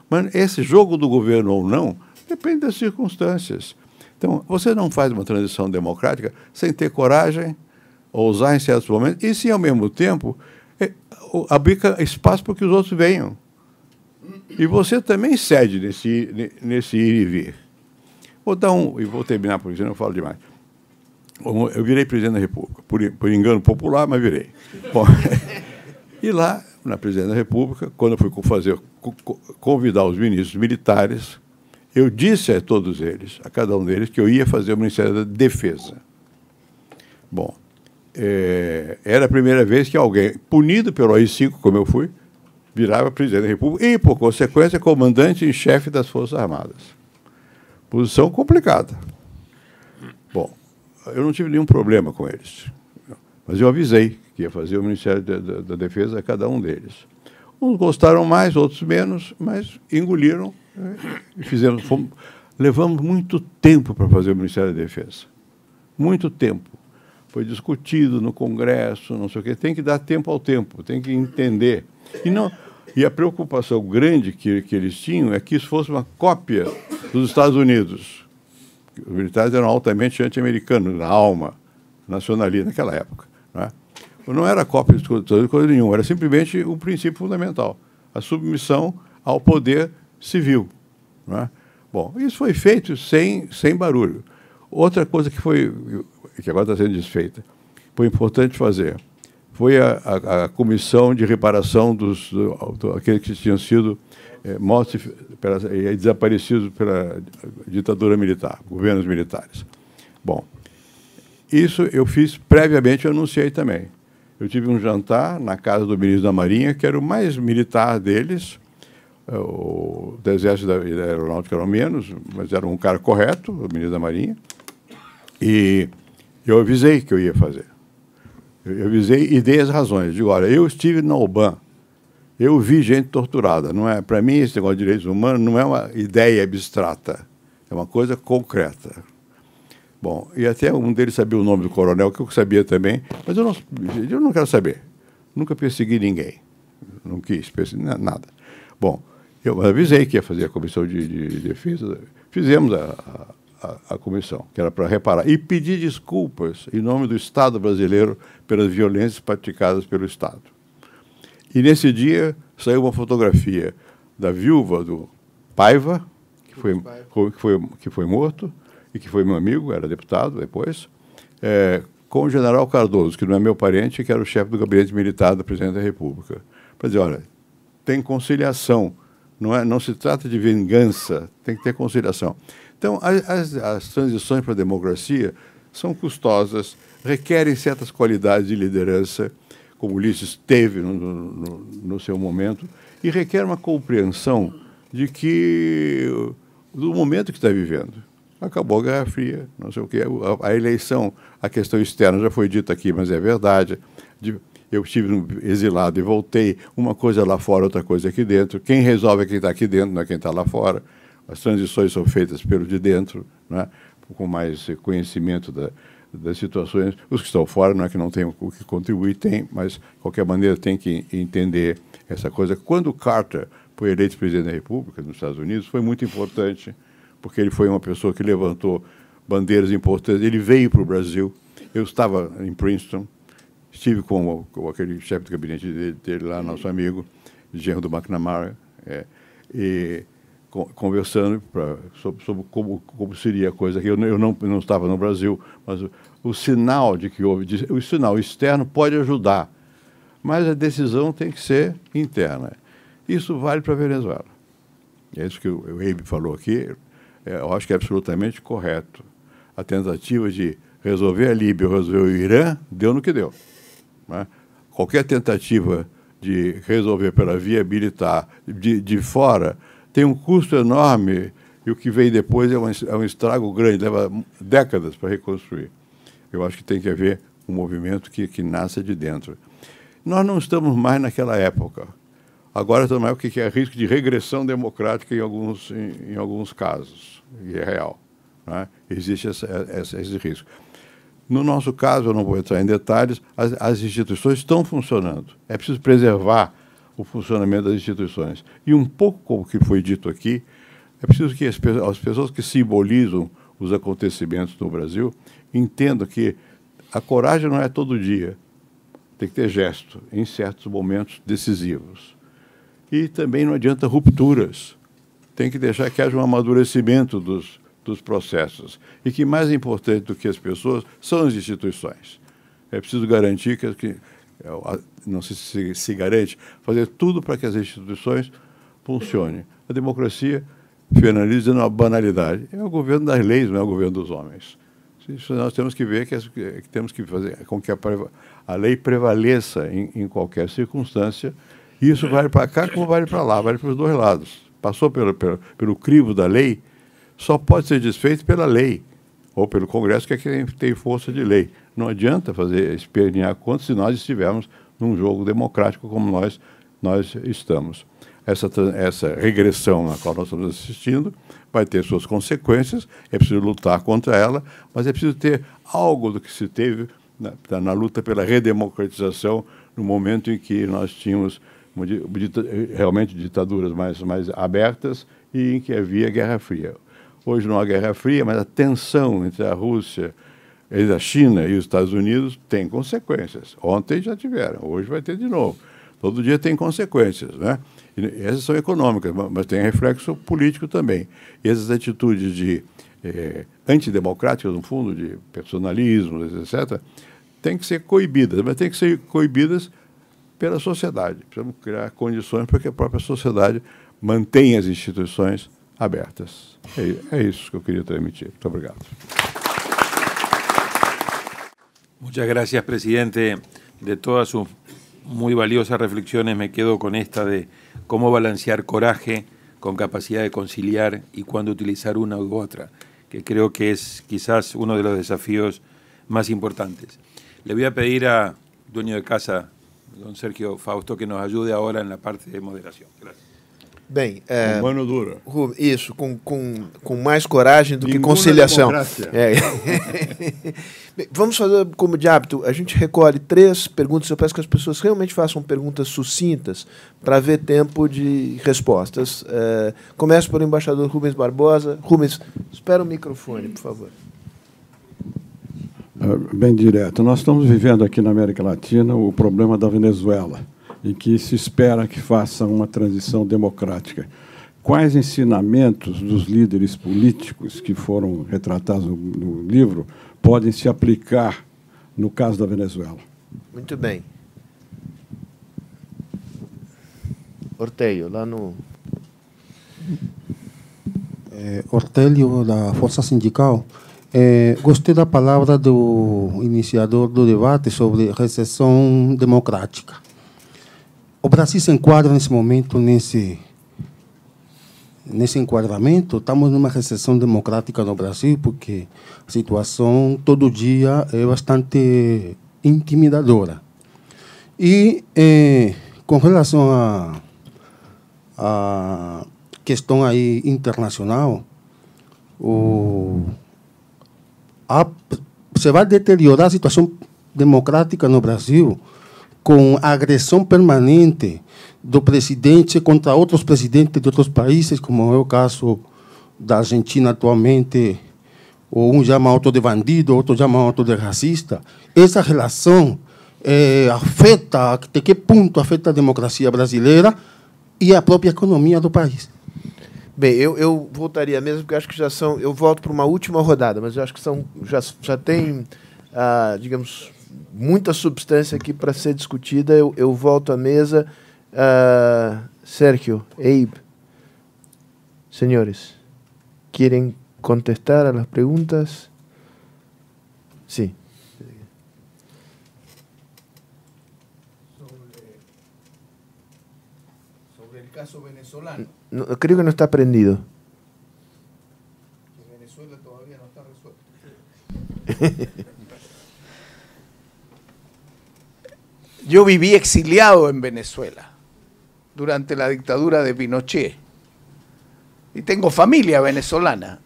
Mas esse jogo do governo ou não depende das circunstâncias. Então, você não faz uma transição democrática sem ter coragem, ousar em certos momentos, e sim, ao mesmo tempo, é, abrir espaço para que os outros venham. E você também cede nesse, nesse ir e vir. Vou dar um, e vou terminar, porque senão eu falo demais. Eu virei presidente da República, por, por engano popular, mas virei. Bom, e lá, na presidência da República, quando eu fui fazer, convidar os ministros militares, eu disse a todos eles, a cada um deles, que eu ia fazer o Ministério da Defesa. Bom, é, era a primeira vez que alguém, punido pelo AI-5, como eu fui, virava presidente da República e, por consequência, comandante em chefe das Forças Armadas. Posição complicada. Bom, eu não tive nenhum problema com eles, mas eu avisei que ia fazer o Ministério da, da, da Defesa a cada um deles. Uns gostaram mais, outros menos, mas engoliram né, e fizeram. Fomos, levamos muito tempo para fazer o Ministério da Defesa. Muito tempo foi discutido no Congresso, não sei o quê. Tem que dar tempo ao tempo, tem que entender. E, não, e a preocupação grande que, que eles tinham é que isso fosse uma cópia dos Estados Unidos. Os militares eram altamente anti-americanos, na alma, nacionalista naquela época. Não, é? não era cópia de coisa nenhuma, era simplesmente um princípio fundamental, a submissão ao poder civil. É? Bom, isso foi feito sem, sem barulho. Outra coisa que foi que agora está sendo desfeita, foi importante fazer, foi a, a, a comissão de reparação dos do, do, aqueles que tinham sido é, mortos e desaparecidos pela ditadura militar, governos militares. Bom, isso eu fiz previamente, eu anunciei também. Eu tive um jantar na casa do ministro da Marinha, que era o mais militar deles, eh, o do Exército da, da Aeronáutica era menos, mas era um cara correto, o ministro da Marinha, e eu avisei que eu ia fazer. Eu avisei e dei as razões. Digo, olha, eu estive na OBAN, eu vi gente torturada. Não é, para mim, esse negócio de direitos humanos não é uma ideia abstrata, é uma coisa concreta. Bom, e até um deles sabia o nome do coronel, que eu sabia também, mas eu não, eu não quero saber. Nunca persegui ninguém. Não quis perseguir nada. Bom, eu avisei que ia fazer a comissão de, de, de defesa. Fizemos a, a, a comissão, que era para reparar, e pedir desculpas em nome do Estado brasileiro pelas violências praticadas pelo Estado. E nesse dia saiu uma fotografia da viúva do Paiva, que foi, que foi, que foi morto, e que foi meu amigo, era deputado depois, é, com o general Cardoso, que não é meu parente, que era o chefe do gabinete militar do presidente da República. Para dizer, olha, tem conciliação Não, é, não se trata de vingança, tem que ter conciliação. Então, as, as transições para a democracia são custosas, requerem certas qualidades de liderança, como Ulisses teve no, no, no seu momento, e requer uma compreensão de que do momento que está vivendo. Acabou a Guerra Fria, não sei o que, a, a eleição, a questão externa já foi dita aqui, mas é verdade. De, eu estive exilado e voltei, uma coisa lá fora, outra coisa aqui dentro. Quem resolve é quem está aqui dentro, não é quem está lá fora. As transições são feitas pelo de dentro, né? com mais conhecimento da, das situações. Os que estão fora não é que não tem o que contribuir, tem, mas, de qualquer maneira, tem que entender essa coisa. Quando Carter foi eleito presidente da República nos Estados Unidos, foi muito importante, porque ele foi uma pessoa que levantou bandeiras importantes. Ele veio para o Brasil. Eu estava em Princeton, estive com, com aquele chefe de gabinete dele, dele, lá, nosso amigo, genro do McNamara, é, e conversando pra, sobre, sobre como, como, seria a coisa. Eu, eu não, não estava no Brasil, mas o, o sinal de que houve, de, o sinal externo pode ajudar, mas a decisão tem que ser interna. Isso vale para a Venezuela. É isso que o, Eibe falou aqui, é, eu acho que é absolutamente correto. A tentativa de resolver a Líbia, resolver o Irã, deu no que deu. Né? Qualquer tentativa de resolver pela via militar de, de fora tem um custo enorme e o que vem depois é um, é um estrago grande, leva décadas para reconstruir. Eu acho que tem que haver um movimento que, que nasça de dentro. Nós não estamos mais naquela época. Agora estamos o que é risco de regressão democrática em alguns, em, em alguns casos, e é real. Né? Existe essa, essa, esse risco. No nosso caso, eu não vou entrar em detalhes, as, as instituições estão funcionando. É preciso preservar o funcionamento das instituições. E um pouco como que foi dito aqui, é preciso que as, as pessoas que simbolizam os acontecimentos no Brasil entendam que a coragem não é todo dia, tem que ter gesto em certos momentos decisivos. E também não adianta rupturas, tem que deixar que haja um amadurecimento dos, dos processos. E que mais importante do que as pessoas são as instituições. É preciso garantir que, que não sei se se garante, fazer tudo para que as instituições funcionem. A democracia, finaliza numa banalidade, é o governo das leis, não é o governo dos homens. Isso nós temos que ver que, que temos que fazer com que a, a lei prevaleça em, em, qualquer circunstância. E isso vale para cá como vale para lá, vale para os dois lados. Passou pelo, pelo, pelo crivo da lei, só pode ser desfeito pela lei, ou pelo Congresso, que é quem tem força de lei. Não adianta fazer espernear contra se nós estivermos num jogo democrático como nós, nós estamos. Essa, essa regressão na qual nós estamos assistindo vai ter suas consequências, é preciso lutar contra ela, mas é preciso ter algo do que se teve na, na luta pela redemocratização no momento em que nós tínhamos realmente ditaduras mais, mais abertas e em que havia Guerra Fria. Hoje não há Guerra Fria, mas a tensão entre a Rússia, entre a China e os Estados Unidos tem consequências. Ontem já tiveram, hoje vai ter de novo. Todo dia tem consequências, né? E essas são econômicas, mas tem reflexo político também. E essas atitudes de eh, antidemocráticas, no fundo, de personalismo, etc., têm que ser coibidas, mas têm que ser coibidas pela sociedade. Precisamos criar condições para que a própria sociedade mantenha as instituições abertas. É, é isso que eu queria transmitir. Muito obrigado. Muchas gracias, presidente. De todas sus muy valiosas reflexiones, me quedo con esta de cómo balancear coraje con capacidad de conciliar y cuándo utilizar una u otra, que creo que es quizás uno de los desafíos más importantes. Le voy a pedir a dueño de casa, don Sergio Fausto, que nos ayude ahora en la parte de moderación. Gracias. Bem, é, mano dura. Isso, com, com, com mais coragem do que conciliação. É. Vamos fazer como de hábito, a gente recolhe três perguntas, eu peço que as pessoas realmente façam perguntas sucintas para haver tempo de respostas. É, começo pelo embaixador Rubens Barbosa. Rubens, espera o microfone, por favor. Ah, bem direto. Nós estamos vivendo aqui na América Latina o problema da Venezuela e que se espera que faça uma transição democrática. Quais ensinamentos dos líderes políticos que foram retratados no livro podem se aplicar no caso da Venezuela? Muito bem. Orteio, lá no. É, Ortélio, da Força Sindical. É, gostei da palavra do iniciador do debate sobre recessão democrática. O Brasil se enquadra nesse momento nesse nesse enquadramento. Estamos numa recessão democrática no Brasil porque a situação todo dia é bastante intimidadora. E eh, com relação a, a questão aí internacional, o, a, você vai deteriorar a situação democrática no Brasil com a agressão permanente do presidente contra outros presidentes de outros países, como é o caso da Argentina atualmente, ou um chama outro de bandido, outro chama outro de racista. Essa relação eh, afeta, até que ponto afeta a democracia brasileira e a própria economia do país? Bem, eu, eu voltaria mesmo, porque acho que já são. Eu volto para uma última rodada, mas eu acho que são, já, já tem, ah, digamos, muita substância aqui para ser discutida. Eu, eu volto à mesa. Ah, Sérgio, Abe, senhores, ¿quieren contestar a las. Sobre el caso venezolano. No, creo que no está prendido. Que Venezuela todavía no está resuelto. Yo viví exiliado en Venezuela durante la dictadura de Pinochet. Y tengo familia venezolana.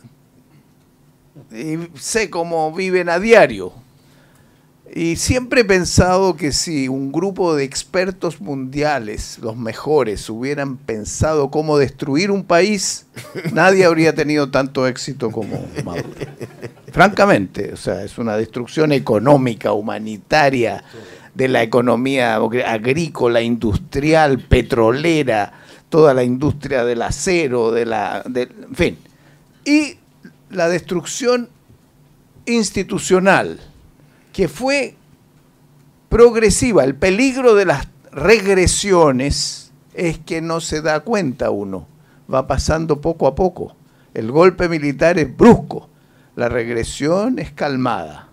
Y sé cómo viven a diario. Y siempre he pensado que si un grupo de expertos mundiales, los mejores, hubieran pensado cómo destruir un país, nadie habría tenido tanto éxito como Maduro. Francamente, o sea, es una destrucción económica, humanitaria, de la economía agrícola, industrial, petrolera, toda la industria del acero, de la, en fin. Y la destrucción institucional, que fue progresiva. El peligro de las regresiones es que no se da cuenta uno, va pasando poco a poco. El golpe militar es brusco, la regresión es calmada.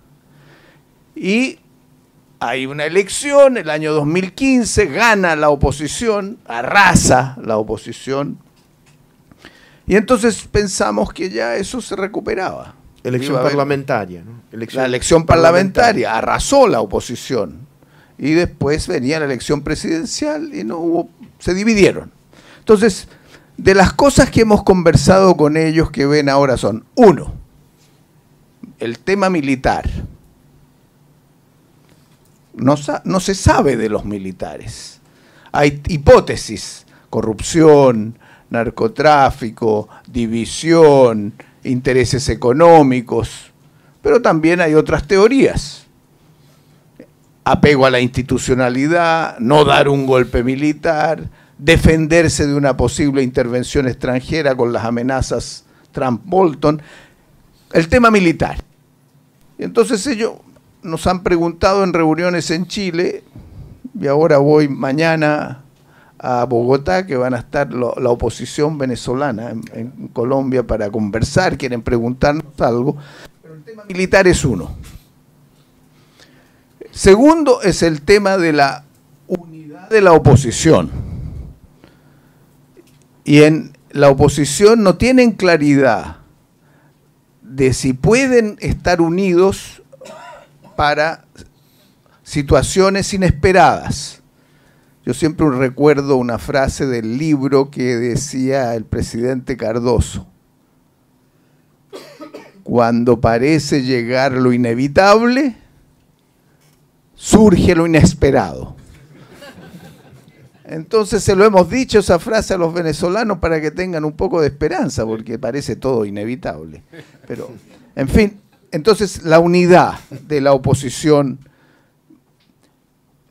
Y hay una elección, el año 2015, gana la oposición, arrasa la oposición, y entonces pensamos que ya eso se recuperaba. Elección parlamentaria. ¿no? la elección parlamentaria arrasó la oposición y después venía la elección presidencial y no hubo, se dividieron. Entonces, de las cosas que hemos conversado con ellos que ven ahora son, uno, el tema militar. No, se sabe de los militares. Hay hipótesis, corrupción, narcotráfico, división, intereses económicos, pero también hay otras teorías. Apego a la institucionalidad, no dar un golpe militar, defenderse de una posible intervención extranjera con las amenazas Trump-Bolton. El tema militar. Entonces ellos nos han preguntado en reuniones en Chile, y ahora voy mañana a Bogotá, que van a estar la oposición venezolana en, en Colombia para conversar, quieren preguntarnos algo. Pero el tema militar es uno. Segundo es el tema de la unidad de la oposición. Y en la oposición no tienen claridad de si pueden estar unidos para situaciones inesperadas. Yo siempre recuerdo una frase del libro que decía el presidente Cardoso. Cuando parece llegar lo inevitable, surge lo inesperado. Entonces se lo hemos dicho esa frase a los venezolanos para que tengan un poco de esperanza, porque parece todo inevitable. Pero, en fin, entonces la unidad de la oposición,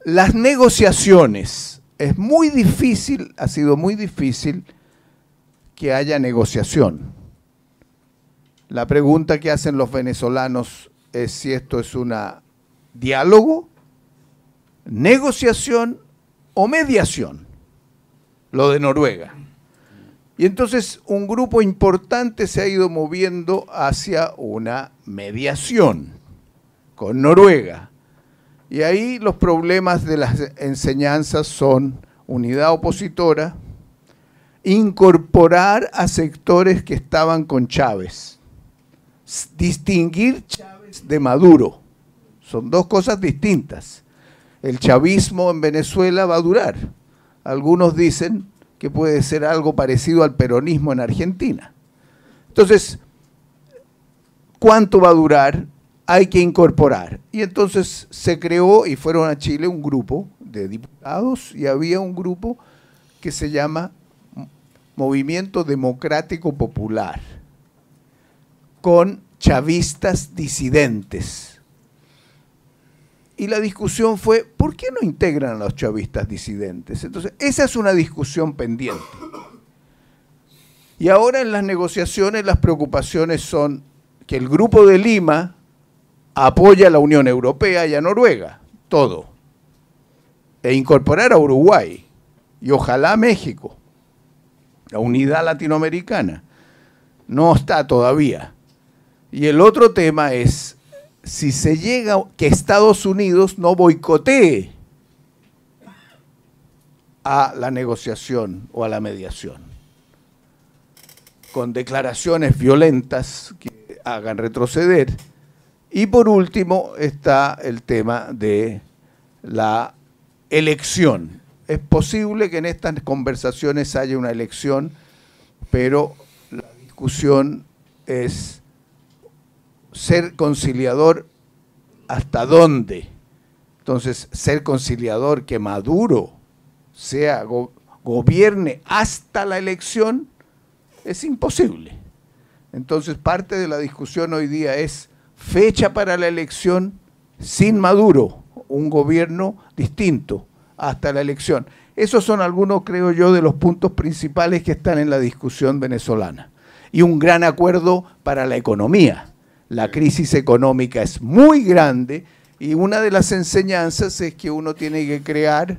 las negociaciones, es muy difícil, ha sido muy difícil que haya negociación. La pregunta que hacen los venezolanos es si esto es una diálogo, negociación o mediación, lo de Noruega. Y entonces un grupo importante se ha ido moviendo hacia una mediación con Noruega. Y ahí los problemas de las enseñanzas son unidad opositora, incorporar a sectores que estaban con Chávez, distinguir Chávez de Maduro. Son dos cosas distintas. El chavismo en Venezuela va a durar. Algunos dicen que puede ser algo parecido al peronismo en Argentina. Entonces, ¿cuánto va a durar? Hay que incorporar. Y entonces se creó y fueron a Chile un grupo de diputados y había un grupo que se llama Movimiento Democrático Popular, con chavistas disidentes. Y la discusión fue, ¿por qué no integran a los chavistas disidentes? Entonces, esa es una discusión pendiente. Y ahora en las negociaciones las preocupaciones son que el Grupo de Lima apoya a la Unión Europea y a Noruega, todo, e incorporar a Uruguay y ojalá a México, la unidad latinoamericana. No está todavía. Y el otro tema es si se llega que Estados Unidos no boicotee a la negociación o a la mediación, con declaraciones violentas hagan retroceder. Y por último está el tema de la elección. Es posible que en estas conversaciones haya una elección, pero la discusión es ser conciliador hasta dónde. Entonces, ser conciliador que Maduro sea gobierne hasta la elección es imposible. Entonces, parte de la discusión hoy día es fecha para la elección sin Maduro, un gobierno distinto hasta la elección. Esos son algunos, creo yo, de los puntos principales que están en la discusión venezolana. Y un gran acuerdo para la economía la crisis económica es muy grande y una de las enseñanzas es que uno tiene que crear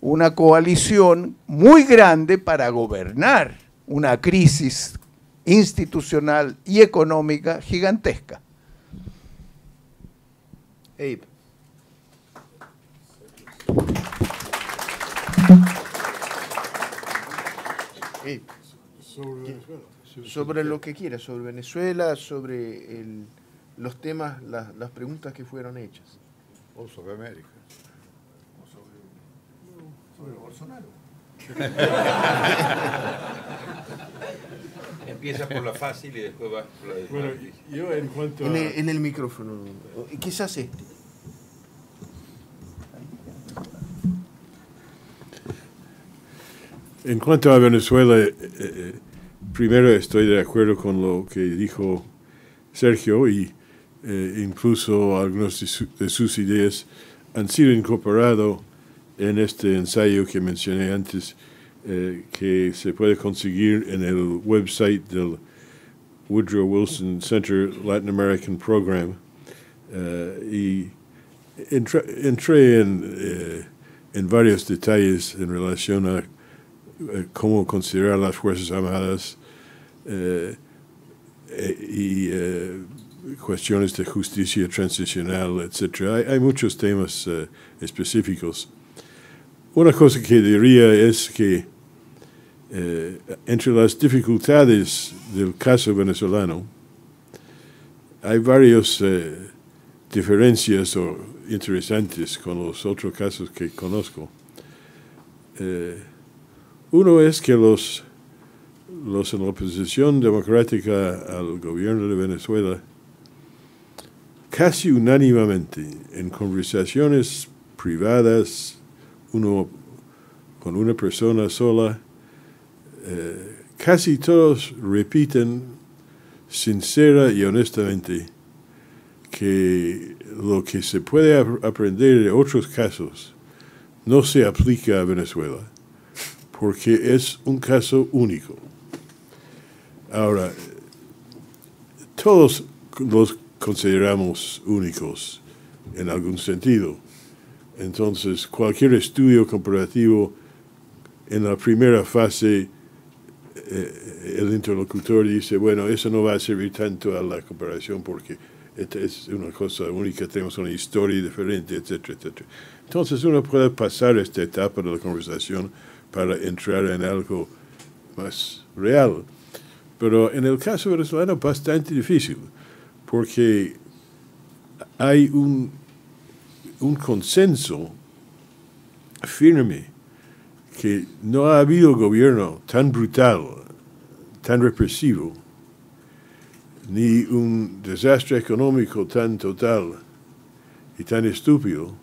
una coalición muy grande para gobernar una crisis institucional y económica gigantesca. sobre lo que quiera, sobre Venezuela, sobre los temas, las preguntas que fueron hechas. O sobre América. O sobre, Bolsonaro. Empieza por la fácil y después va por la Bueno, yo en cuanto en, a... el, en el micrófono, quizás este. En cuanto a Venezuela, eh, eh, primero estoy de acuerdo con lo que dijo Sergio y eh, incluso algunas de, sus ideas han sido incorporadas en este ensayo que mencioné antes, eh, que se puede conseguir en el website del Woodrow Wilson Center Latin American Program. Eh, y entré en, en varios detalles en relación a cómo considerar las Fuerzas Armadas eh, eh, y eh, cuestiones de justicia transicional, etc. Hay, muchos temas específicos. Una cosa que diría es que entre las dificultades del caso venezolano hay varias diferencias o interesantes con los otros casos que conozco. uno es que los los en la oposición democrática al gobierno de Venezuela, casi unánimemente en conversaciones privadas, uno con una persona sola, eh, casi todos repiten sincera y honestamente que lo que se puede aprender de otros casos no se aplica a Venezuela, porque es un caso único. Ahora, todos los consideramos únicos en algún sentido. Entonces, cualquier estudio comparativo en la primera fase eh, el interlocutor dice, bueno, eso no va a servir tanto a la cooperación porque esta es una cosa única, tenemos una historia diferente, etcétera, etcétera. Entonces uno puede pasar esta etapa de la conversación para entrar en algo más real. Pero en el caso venezolano bastante difícil, porque hay un, un consenso firme que no ha habido gobierno tan brutal, tan represivo, ni un desastre económico tan total y tan estúpido,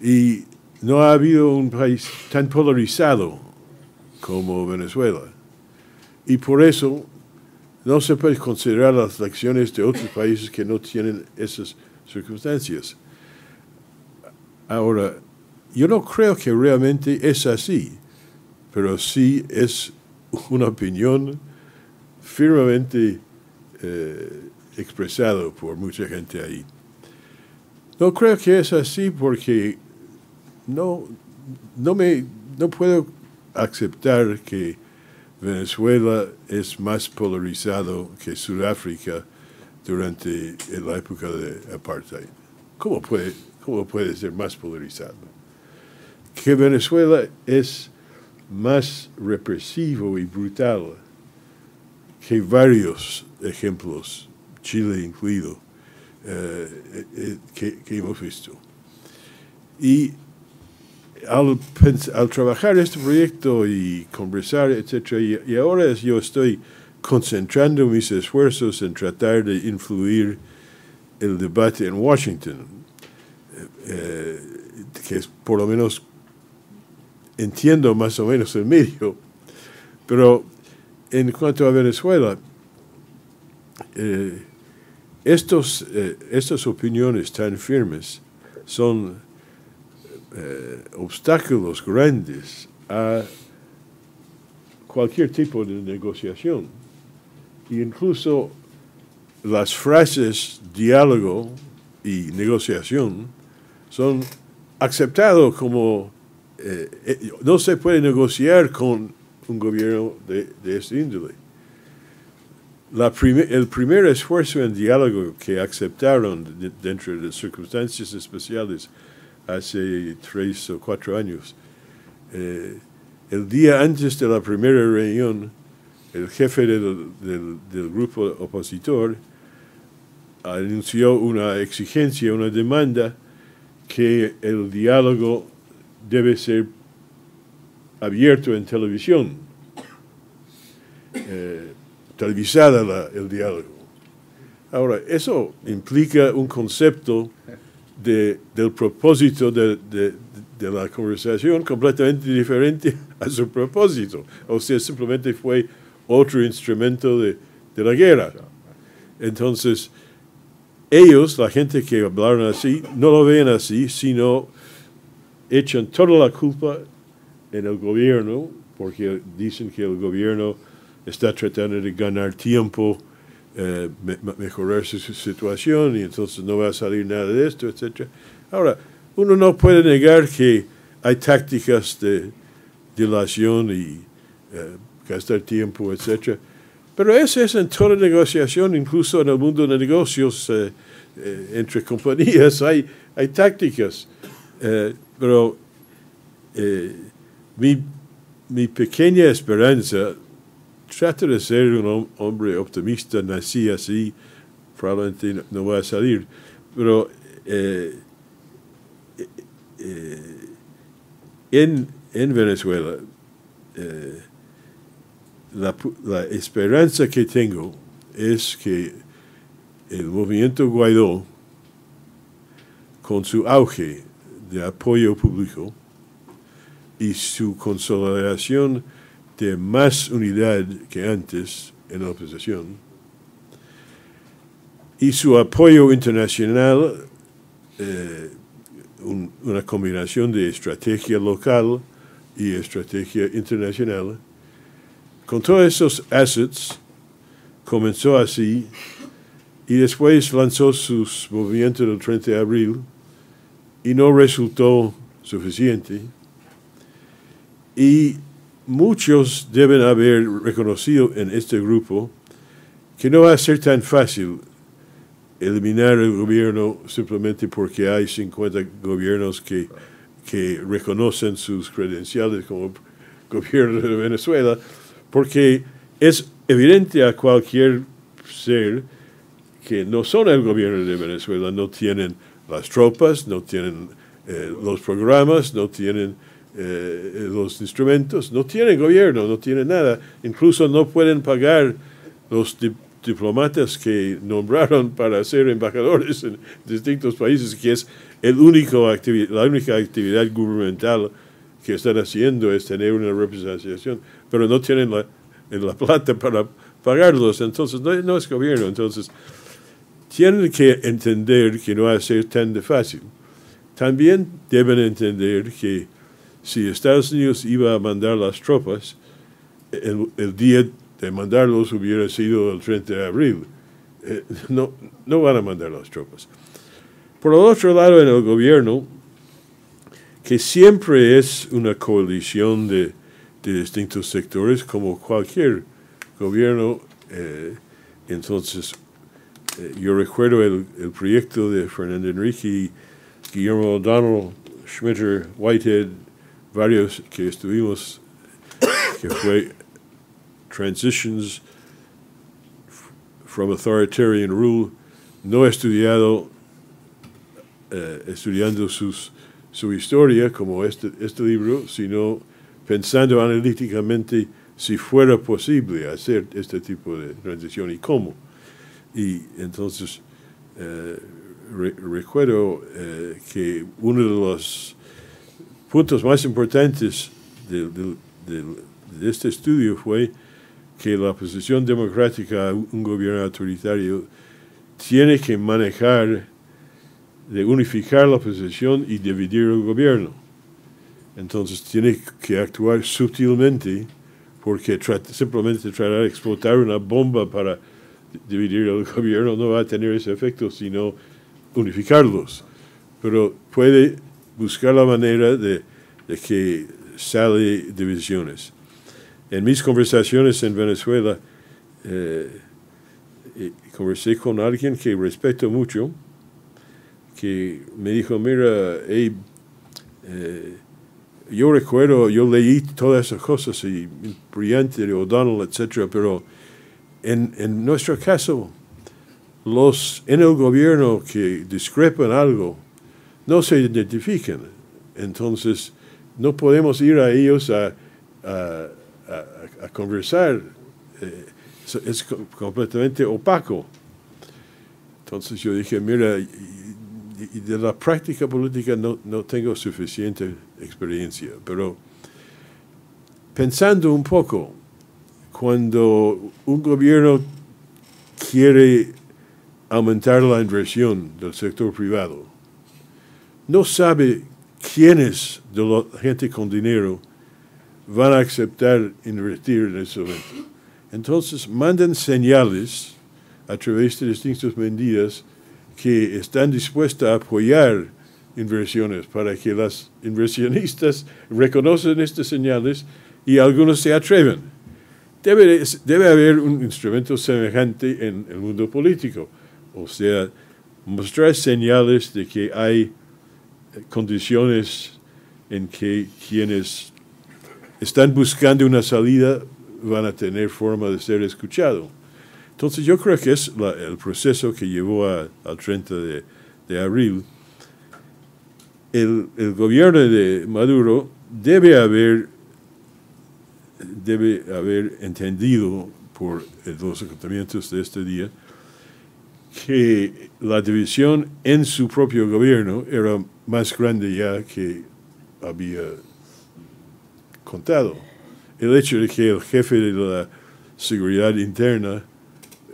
y no ha habido un país tan polarizado como Venezuela. Y por eso no se puede considerar las acciones de otros países que no tienen esas circunstancias. Ahora, yo no creo que realmente es así, pero sí es una opinión firmemente eh, expresada por mucha gente ahí. No creo que es así porque no, no, me, no puedo aceptar que Venezuela es más polarizado que Sudáfrica durante la época de apartheid. ¿Cómo puede, cómo puede ser más polarizado? Que Venezuela es más represivo y brutal que varios ejemplos, Chile incluido, eh, eh, que, que hemos visto. Y al, al, trabajar este proyecto y conversar, etc., y, y, ahora yo estoy concentrando mis esfuerzos en tratar de influir el debate en Washington, eh, que es por lo menos entiendo más o menos el medio, pero en cuanto a Venezuela, eh, estos, eh, estas opiniones tan firmes son eh, obstáculos grandes a cualquier tipo de negociación. E incluso las frases diálogo y negociación son aceptados como eh, eh, no se puede negociar con un gobierno de, de este índole. El primer esfuerzo en diálogo que aceptaron dentro de circunstancias especiales hace tres o cuatro años. Eh, el día antes de la primera reunión, el jefe del, del, grupo opositor anunció una exigencia, una demanda que el diálogo debe ser abierto en televisión, eh, televisada el diálogo. Ahora, eso implica un concepto del propósito de, la conversación completamente diferente a su propósito. O sea, simplemente fue otro instrumento de, la guerra. Entonces, ellos, la gente que hablaron así, no lo ven así, sino echan toda la culpa en el gobierno, porque dicen que el gobierno está tratando de ganar tiempo eh, mejorar su situación y entonces no va a salir nada de esto, etc. Ahora, uno no puede negar que hay tácticas de dilación y eh, gastar tiempo, etc. Pero eso es en toda negociación, incluso en el mundo de negocios eh, entre compañías, hay tácticas. Pero mi, mi pequeña esperanza trata de ser un hombre optimista, nací así, probablemente no, va a salir, pero eh, eh, en, en, Venezuela, eh, la, la, esperanza que tengo es que el movimiento Guaidó, con su auge de apoyo público y su consolidación de más unidad que antes en la oposición y su apoyo internacional, eh, una combinación de estrategia local y estrategia internacional. Con todos esos assets, comenzó así y después lanzó sus movimientos del 30 de abril y no resultó suficiente. Y muchos deben haber reconocido en este grupo que no va a ser tan fácil eliminar el gobierno simplemente porque hay 50 gobiernos que, que reconocen sus credenciales como gobierno de Venezuela, porque es evidente a cualquier ser que no son el gobierno de Venezuela, no tienen las tropas, no tienen eh, los programas, no tienen eh, los instrumentos, no tienen gobierno, no tienen nada, incluso no pueden pagar los diplomatas que nombraron para ser embajadores en distintos países, que es el único la única actividad gubernamental que están haciendo es tener una representación, pero no tienen la, la plata para pagarlos, entonces no, no, es gobierno, entonces tienen que entender que no va a ser tan de fácil. También deben entender que si Estados Unidos iba a mandar las tropas, el, el día de mandarlos hubiera sido el 30 de abril. Eh, no, no van a mandar las tropas. Por el otro lado, en el gobierno, que siempre es una coalición de, de distintos sectores, como cualquier gobierno, eh, entonces eh, yo recuerdo el, el, proyecto de Fernando Enrique, Guillermo O'Donnell, Schmitter, Whitehead, varios que estuvimos, que fue transitions from authoritarian rule, no estudiado, eh, estudiando sus, su historia como este, este libro, sino pensando analíticamente si fuera posible hacer este tipo de transición y cómo. Y entonces eh, recuerdo eh, que uno de los puntos más importantes de, este estudio fue que la oposición democrática a un gobierno autoritario tiene que manejar de unificar la oposición y dividir el gobierno. Entonces tiene que actuar sutilmente porque simplemente tratar de explotar una bomba para dividir el gobierno no va a tener ese efecto, sino unificarlos. Pero puede buscar la manera de, de que sale divisiones. En mis conversaciones en Venezuela, eh, conversé con alguien que respeto mucho, que me dijo, mira, eh, yo recuerdo, yo leí todas esas cosas, y brillante de O'Donnell, etc., pero en, en, nuestro caso, los en el gobierno que discrepan algo no se identifican. Entonces, no podemos ir a ellos a a, conversar eh, es, completamente opaco. Entonces yo dije, mira, de la práctica política no, no tengo suficiente experiencia, pero pensando un poco, cuando un gobierno quiere aumentar la inversión del sector privado, no sabe quiénes de la gente con dinero van a aceptar invertir en ese momento. Entonces mandan señales a través de distintas medidas que están dispuestas a apoyar inversiones para que las inversionistas reconocen estas señales y algunos se atreven. Debe, debe haber un instrumento semejante en el mundo político, o sea, mostrar señales de que hay condiciones en que quienes están buscando una salida, van a tener forma de ser escuchado. Entonces yo creo que es el proceso que llevó al 30 de, abril. El, gobierno de Maduro debe haber, debe haber entendido por los acontecimientos de este día que la división en su propio gobierno era más grande ya que había contado. El hecho de que el jefe de la seguridad interna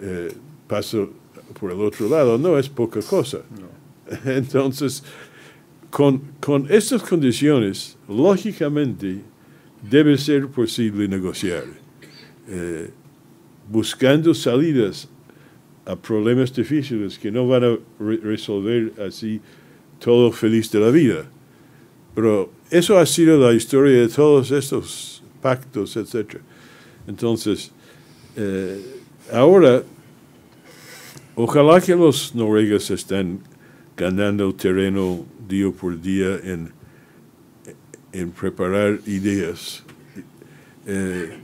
eh, pasó por el otro lado no es poca cosa. Entonces, con, con estas condiciones, lógicamente, debe ser posible negociar, eh, buscando salidas a problemas difíciles que no van a resolver así todo feliz de la vida. Pero eso ha sido la historia de todos estos pactos, etc. Entonces, eh, ahora, ojalá que los noruegas estén ganando terreno día por día en, en preparar ideas. Eh,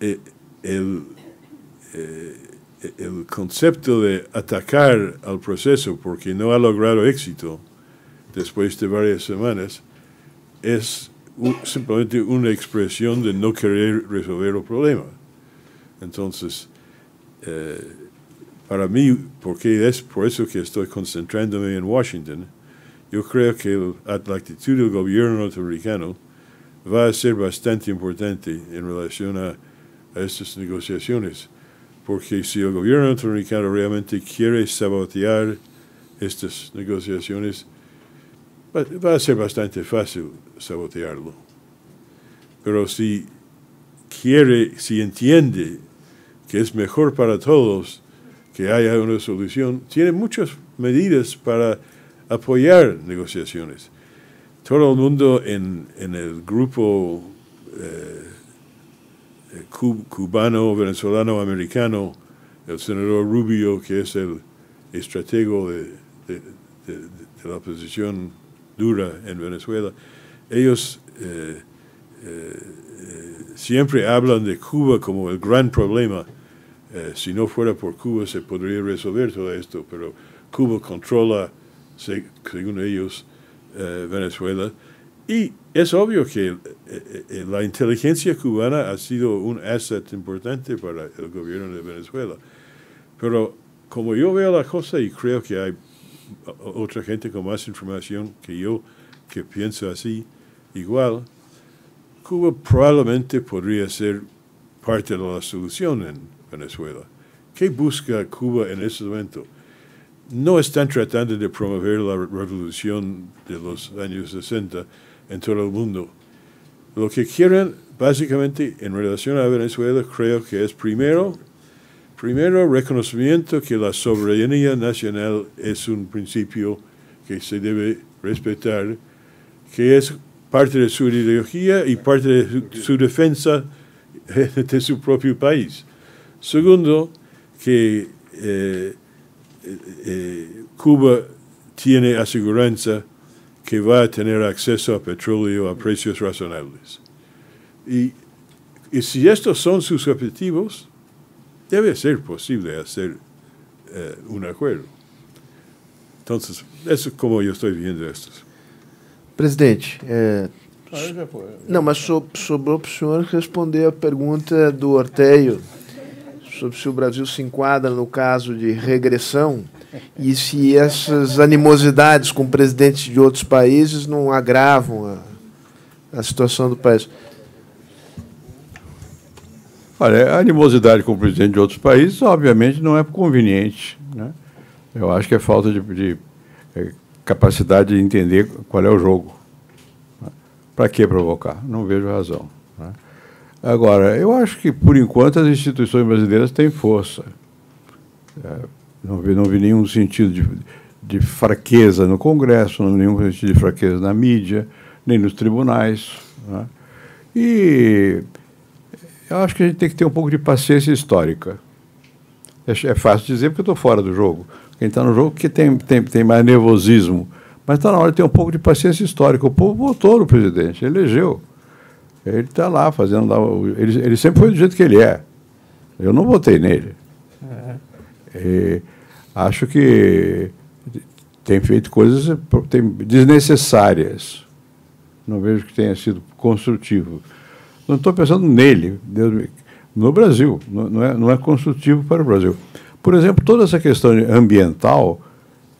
eh, el, eh, el concepto de atacar al proceso porque no ha logrado éxito después de varias semanas es simplemente una expresión de no querer resolver el problema. Entonces, eh, para mí, porque es por eso que estoy concentrándome en Washington, yo creo que la actitud del gobierno norteamericano va a ser bastante importante en relación a, a estas negociaciones, porque si el gobierno norteamericano realmente quiere sabotear estas negociaciones, va, va a ser bastante fácil sabotearlo. Pero si quiere, si entiende que es mejor para todos que haya una solución, tiene muchas medidas para apoyar negociaciones. Todo el mundo en, en el grupo eh, eh, cu- cubano, venezolano, americano, el senador Rubio, que es el estratego de, la oposición dura en Venezuela, ellos eh, siempre hablan de Cuba como el gran problema. Si no fuera por Cuba se podría resolver todo esto, pero Cuba controla, según ellos, eh, Venezuela. Y es obvio que eh, eh, la inteligencia cubana ha sido un asset importante para el gobierno de Venezuela. Pero como yo veo la cosa y creo que hay otra gente con más información que yo que piensa así, igual, Cuba probablemente podría ser parte de la solución en Venezuela. ¿Qué busca Cuba en ese momento? No están tratando de promover la revolución de los años 60 en todo el mundo. Lo que quieren, básicamente, en relación a Venezuela, creo que es primero, primero reconocimiento que la soberanía nacional es un principio que se debe respetar, que es parte de su ideología y parte de su, defensa de su propio país. Segundo, que eh, eh, eh, Cuba tiene aseguranza que va a tener acceso a petróleo a precios razonables. Y, y si estos son sus objetivos, debe ser posible hacer eh, un acuerdo. Entonces, eso es como yo estoy viendo esto. Presidente, é, não, mas so, sobrou para o senhor responder a pergunta do Orteio sobre se o Brasil se enquadra no caso de regressão e se essas animosidades com presidentes de outros países não agravam a, a situação do país. Olha, a animosidade com o presidente de outros países, obviamente, não é conveniente. Né? Eu acho que é falta de, de é, capacidade de entender qual é o jogo. Para que provocar? Não vejo razão. Agora, eu acho que, por enquanto, as instituições brasileiras têm força. É, não, vi, não vi nenhum sentido de, de fraqueza no Congresso, não vi nenhum sentido de fraqueza na mídia, nem nos tribunais. Né? E eu acho que a gente tem que ter um pouco de paciência histórica. É, é fácil dizer porque eu estou fora do jogo. Quem está no jogo que tem, tem, tem mais nervosismo. Mas está na hora de ter um pouco de paciência histórica. O povo votou no presidente, elegeu. Ele está lá fazendo. Lá, ele, ele sempre foi do jeito que ele é. Eu não votei nele. E acho que tem feito coisas desnecessárias. Não vejo que tenha sido construtivo. Não estou pensando nele, no Brasil. Não, não, é, não é construtivo para o Brasil. Por exemplo, toda essa questão ambiental,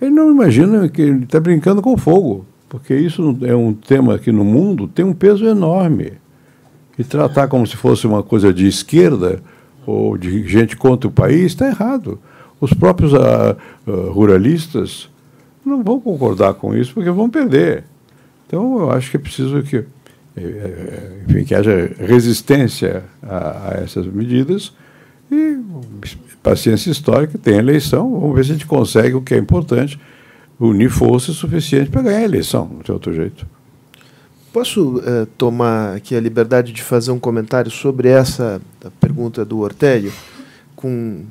ele não imagina que ele está brincando com fogo, porque isso é um tema que no mundo tem um peso enorme. E tratar como se fosse uma coisa de esquerda ou de gente contra o país está errado. Os próprios uh, uh, ruralistas não vão concordar com isso porque vão perder. Então, eu acho que é preciso que, enfim, que haja resistência a, a essas medidas e paciência histórica, tem eleição, vamos ver se a gente consegue o que é importante, unir forças suficientes para ganhar a eleição, não tem outro jeito. Posso uh, tomar aqui a liberdade de fazer um comentário sobre essa pergunta do Ortélio com,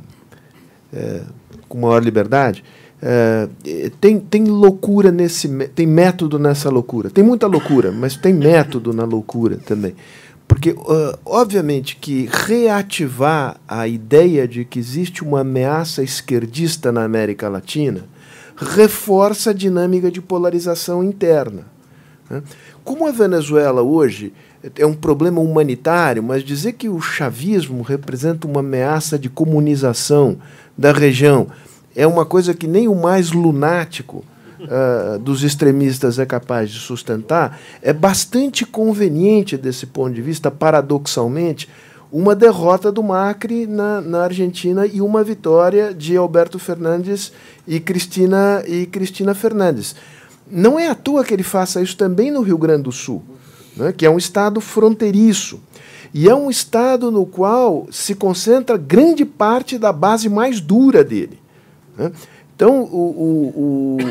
uh, com maior liberdade? Uh, tem, tem loucura nesse. tem método nessa loucura. Tem muita loucura, mas tem método na loucura também. Porque, obviamente, que reativar a ideia de que existe uma ameaça esquerdista na América Latina reforça a dinâmica de polarização interna. Né? Como a Venezuela hoje é um problema humanitário, mas dizer que o chavismo representa uma ameaça de comunização da região é uma coisa que nem o mais lunático uh, dos extremistas é capaz de sustentar, é bastante conveniente desse ponto de vista, paradoxalmente, uma derrota do Macri na, na Argentina e uma vitória de Alberto Fernandes e Cristina, e Cristina Fernandes. Não é à toa que ele faça isso também no Rio Grande do Sul, né, que é um estado fronteiriço. E é um estado no qual se concentra grande parte da base mais dura dele. Né? Então, o, o,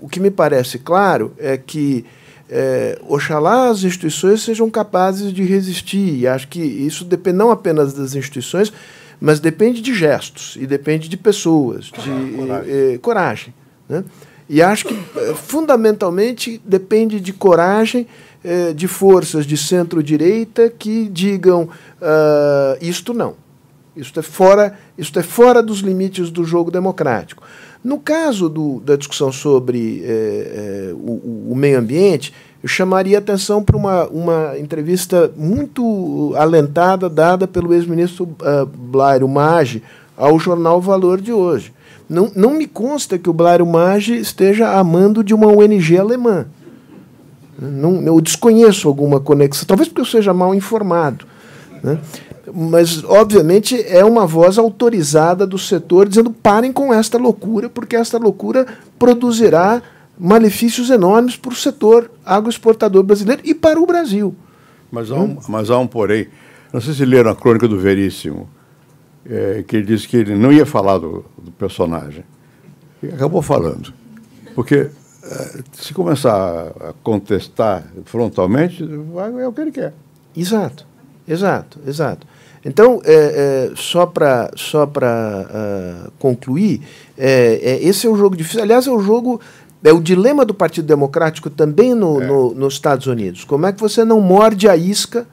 o, o, que me parece claro é que é, oxalá as instituições sejam capazes de resistir. E acho que isso depende não apenas das instituições, mas depende de gestos e depende de pessoas, de coragem. Eh, coragem né? E acho que, eh, fundamentalmente, depende de coragem eh, de forças de centro-direita que digam uh, isto não. Isto é, fora, isto é fora dos limites do jogo democrático. No caso do, da discussão sobre eh, eh, o, o, meio ambiente, eu chamaria atenção para uma, uma entrevista muito alentada dada pelo ex-ministro uh, Blairo Maggi ao jornal Valor de hoje. Não, não me consta que o Blairo Maggi esteja amando de uma ONG alemã. Não, eu desconheço alguma conexão, talvez porque eu seja mal informado. Né? Mas, obviamente, é uma voz autorizada do setor dizendo parem com esta loucura, porque esta loucura produzirá malefícios enormes para o setor agroexportador brasileiro e para o Brasil. Mas há um, mas há um porém. Não sei se leram a crônica do Veríssimo é, que ele disse que ele não ia falar do, do personagem. E acabou falando. Porque é, se começar a contestar frontalmente, é o que ele quer. Exato, exato, exato. Então, é, é, só para só uh, concluir, é, é, esse é um jogo difícil. Aliás, é o um jogo. É o dilema do Partido Democrático também no, é. no, nos Estados Unidos. Como é que você não morde a isca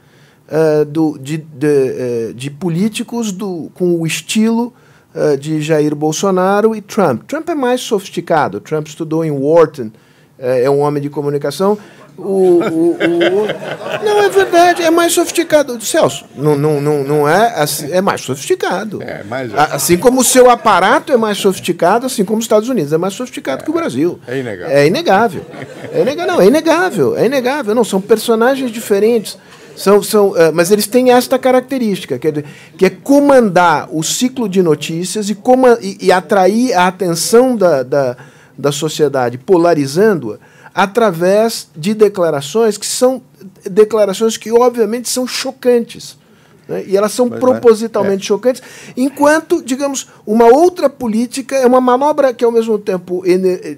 uh, do, de, de, uh, de, políticos do, com o estilo uh, de Jair Bolsonaro e Trump. Trump é mais sofisticado. Trump estudou em Wharton, é um homem de comunicação. O, o, o, não, é verdade, é mais sofisticado. Celso, não, não, não, não é assim, é mais sofisticado. É, mais... Assim como o seu aparato é mais sofisticado, assim como os Estados Unidos é mais sofisticado é, que o Brasil. É inegável. É inegável. É inegável. Não, é inegável. É inegável. Não, são personagens diferentes. São, são, uh, mas eles têm esta característica, que é, que é comandar o ciclo de notícias e, e, e atrair a atenção da, da, da sociedade, polarizando-a, através de declarações que são declarações que, obviamente, são chocantes. Né? E elas são mas, propositalmente é. chocantes, enquanto, digamos, uma outra política é uma manobra que, ao mesmo tempo,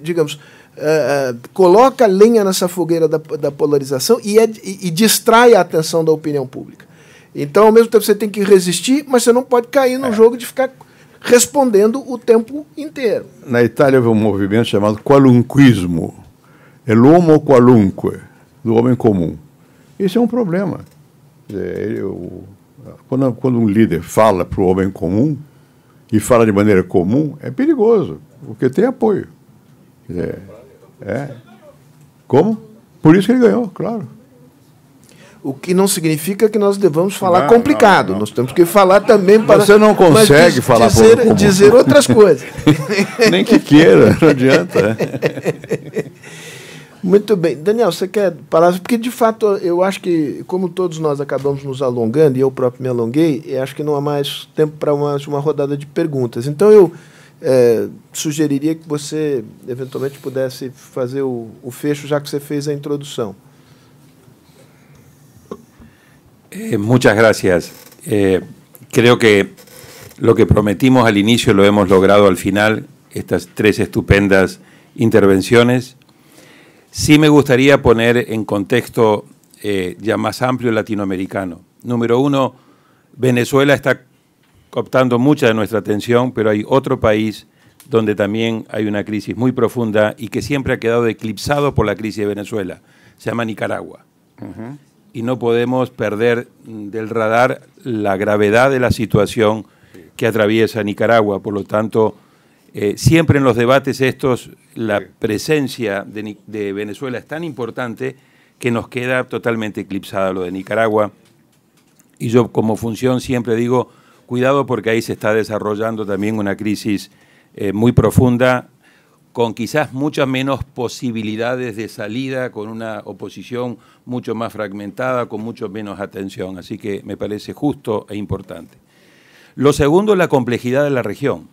digamos, uh, coloca lenha nessa fogueira da, da polarização e, é, e, e, distrai a atenção da opinião pública. Então, ao mesmo tempo, você tem que resistir, mas você não pode cair no é. jogo de ficar respondendo o tempo inteiro. Na Itália houve um movimento chamado qualunquismo, é l'uomo qualunque, do homem comum. Isso é um problema. É, eu, quando, quando um líder fala para o homem comum, e fala de maneira comum, é perigoso, porque tem apoio. É, é. Como? Por isso que ele ganhou, claro. O que não significa que nós devamos falar não, complicado. Não, não. Nós temos que falar também para. Você não consegue diz, falar dizer, dizer outras coisas. Nem que queira, não adianta. Muito bem. Daniel, você quer parar? Porque, de fato, eu acho que, como todos nós acabamos nos alongando, e eu próprio me alonguei, acho que não há mais tempo para uma, uma rodada de perguntas. Então, eu é, sugeriria que você eventualmente pudesse fazer o, o, fecho, já que você fez a introdução. Eh, muchas gracias. Eh, creo que lo que prometimos al inicio lo hemos logrado al final, estas tres estupendas intervenciones. Sí me gustaría poner en contexto eh, ya más amplio latinoamericano. Número uno, Venezuela está captando mucha de nuestra atención, pero hay otro país donde también hay una crisis muy profunda y que siempre ha quedado eclipsado por la crisis de Venezuela. Se llama Nicaragua. Y no podemos perder del radar la gravedad de la situación que atraviesa Nicaragua. Por lo tanto, eh, siempre en los debates estos, la presencia de, de, Venezuela es tan importante que nos queda totalmente eclipsada lo de Nicaragua. Y yo como función siempre digo, cuidado porque ahí se está desarrollando también una crisis eh, muy profunda, con quizás muchas menos posibilidades de salida, con una oposición mucho más fragmentada, con mucho menos atención. Así que me parece justo e importante. Lo segundo es la complejidad de la región.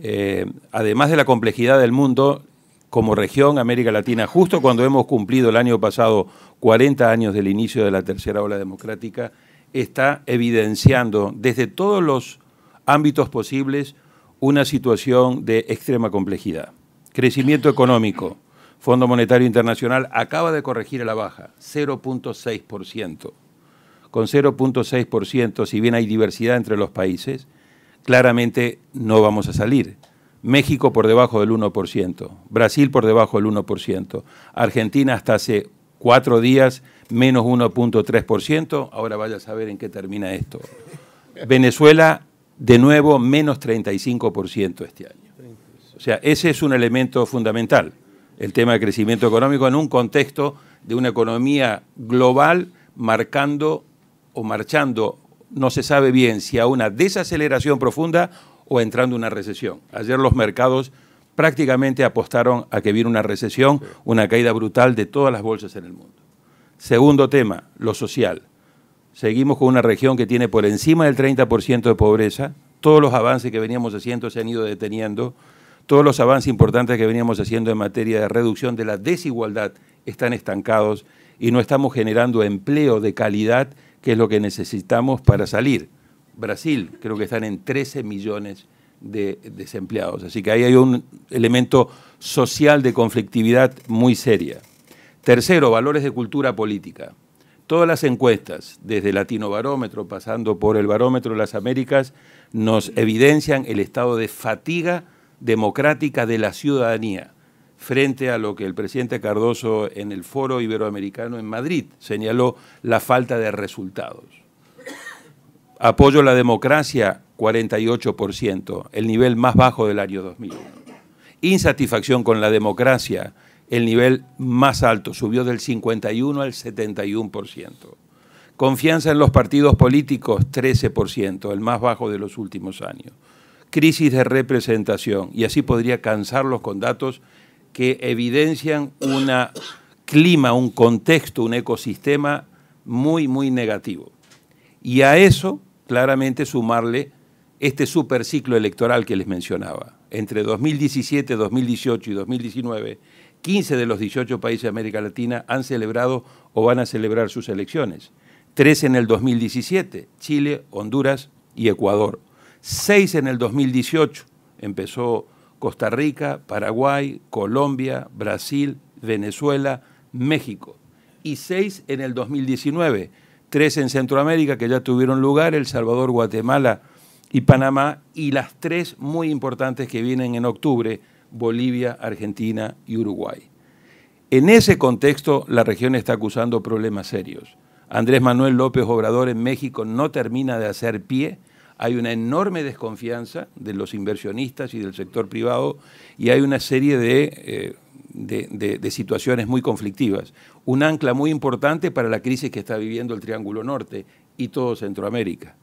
Eh, además de la complejidad del mundo, como región América Latina, justo cuando hemos cumplido el año pasado 40 años del inicio de la tercera ola democrática, está evidenciando desde todos los ámbitos posibles una situación de extrema complejidad. Crecimiento económico. Fondo Monetario Internacional acaba de corregir a la baja, 0.6%. Con 0.6%, si bien hay diversidad entre los países, claramente no vamos a salir. México por debajo del 1%, Brasil por debajo del 1%, Argentina hasta hace cuatro días menos 1.3%, ahora vaya a saber en qué termina esto. Venezuela de nuevo menos 35% este año. O sea, ese es un elemento fundamental, el tema de crecimiento económico en un contexto de una economía global marcando o marchando, no se sabe bien si a una desaceleración profunda o entrando en una recesión. Ayer los mercados prácticamente apostaron a que viene una recesión, una caída brutal de todas las bolsas en el mundo. Segundo tema, lo social seguimos con una región que tiene por encima del 30% de pobreza, todos los avances que veníamos haciendo se han ido deteniendo, todos los avances importantes que veníamos haciendo en materia de reducción de la desigualdad están estancados y no estamos generando empleo de calidad, que es lo que necesitamos para salir. Brasil, creo que están en 13 millones de desempleados. Así que ahí hay un elemento social de conflictividad muy seria. Tercero, valores de cultura política. Todas las encuestas, desde Latino Barómetro, pasando por el Barómetro de las Américas, nos evidencian el estado de fatiga democrática de la ciudadanía frente a lo que el presidente Cardoso en el Foro Iberoamericano en Madrid señaló la falta de resultados. Apoyo a la democracia, 48%, el nivel más bajo del año 2000. Insatisfacción con la democracia, el nivel más alto, subió del 51 al 71%. Confianza en los partidos políticos, 13%, el más bajo de los últimos años. Crisis de representación, y así podría cansarlos con datos que evidencian un clima, un contexto, un ecosistema muy, muy negativo. Y a eso, claramente, sumarle este superciclo electoral que les mencionaba. Entre 2017, 2018 y 2019 15 de los 18 países de América Latina han celebrado o van a celebrar sus elecciones. Tres en el 2017, Chile, Honduras y Ecuador. Seis en el 2018, empezó Costa Rica, Paraguay, Colombia, Brasil, Venezuela, México. Y seis en el 2019, tres en Centroamérica que ya tuvieron lugar, El Salvador, Guatemala y Panamá, y las tres muy importantes que vienen en octubre, Bolivia, Argentina y Uruguay. En ese contexto, la región está acusando problemas serios. Andrés Manuel López Obrador en México no termina de hacer pie, hay una enorme desconfianza de los inversionistas y del sector privado y hay una serie de, eh, de, situaciones muy conflictivas. Un ancla muy importante para la crisis que está viviendo el Triángulo Norte y todo Centroamérica.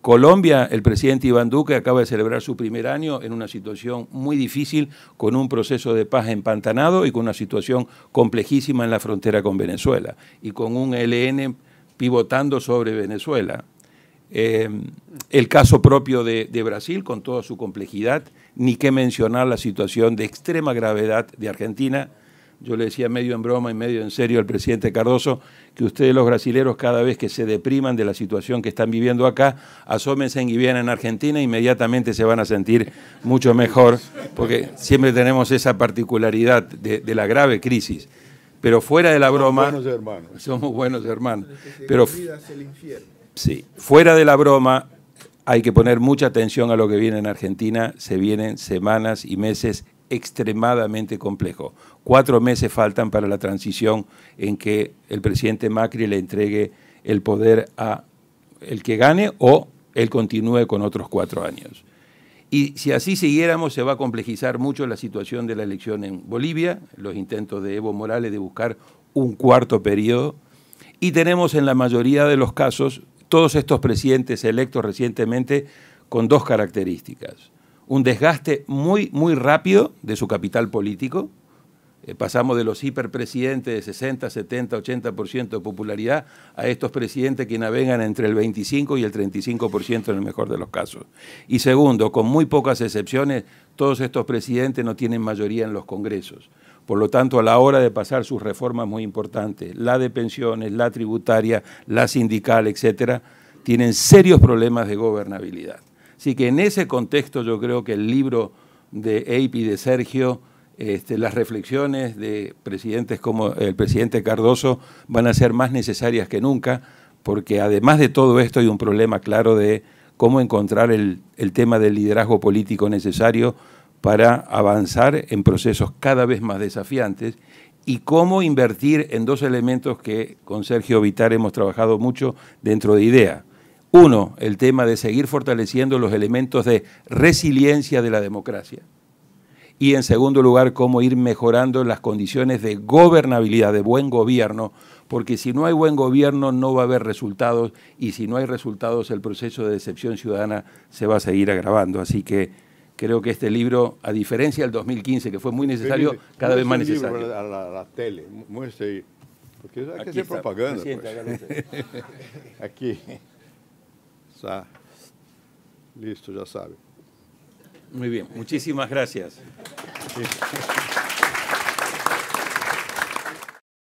Colombia, el presidente Iván Duque acaba de celebrar su primer año en una situación muy difícil, con un proceso de paz empantanado y con una situación complejísima en la frontera con Venezuela, y con un ELN pivotando sobre Venezuela. Eh, el caso propio de, de Brasil, con toda su complejidad, ni qué mencionar la situación de extrema gravedad de Argentina, yo le decía medio en broma y medio en serio al presidente Cardoso que ustedes los brasileros cada vez que se depriman de la situación que están viviendo acá, asómense en Guiviana en Argentina, inmediatamente se van a sentir mucho mejor, porque siempre tenemos esa particularidad de, la grave crisis. Pero fuera de la broma... Buenos hermanos. Somos buenos hermanos. Pero el. Sí, fuera de la broma, hay que poner mucha atención a lo que viene en Argentina. Se vienen semanas y meses extremadamente complejos. Cuatro meses faltan para la transición en que el presidente Macri le entregue el poder a el que gane o él continúe con otros cuatro años. Y si así siguiéramos, se va a complejizar mucho la situación de la elección en Bolivia, los intentos de Evo Morales de buscar un cuarto periodo. Y tenemos en la mayoría de los casos todos estos presidentes electos recientemente con dos características. Un desgaste muy, muy rápido de su capital político. Eh, pasamos de los hiperpresidentes de 60, 70, 80% de popularidad a estos presidentes que navegan entre el 25 y el 35% en el mejor de los casos. Y segundo, con muy pocas excepciones, todos estos presidentes no tienen mayoría en los congresos. Por lo tanto, a la hora de pasar sus reformas muy importantes, la de pensiones, la tributaria, la sindical, etcétera, tienen serios problemas de gobernabilidad. Así que en ese contexto yo creo que el libro de Ape y de Sergio, este, las reflexiones de presidentes como el presidente Cardoso van a ser más necesarias que nunca, porque además de todo esto hay un problema claro de cómo encontrar el, el tema del liderazgo político necesario para avanzar en procesos cada vez más desafiantes y cómo invertir en dos elementos que con Sergio Vitar hemos trabajado mucho dentro de IDEA. Uno, el tema de seguir fortaleciendo los elementos de resiliencia de la democracia. Y en segundo lugar, cómo ir mejorando las condiciones de gobernabilidad, de buen gobierno, porque si no hay buen gobierno no va a haber resultados y si no hay resultados el proceso de decepción ciudadana se va a seguir agravando. Así que creo que este libro, a diferencia del 2015, que fue muy necesario, Felipe, cada vez más el libro necesario. a la, a la tele, mu- muestre ahí. Porque hay que hacer propaganda. Pues. Aquí. Está. Listo, ya sabe. Muy bien, muchísimas gracias.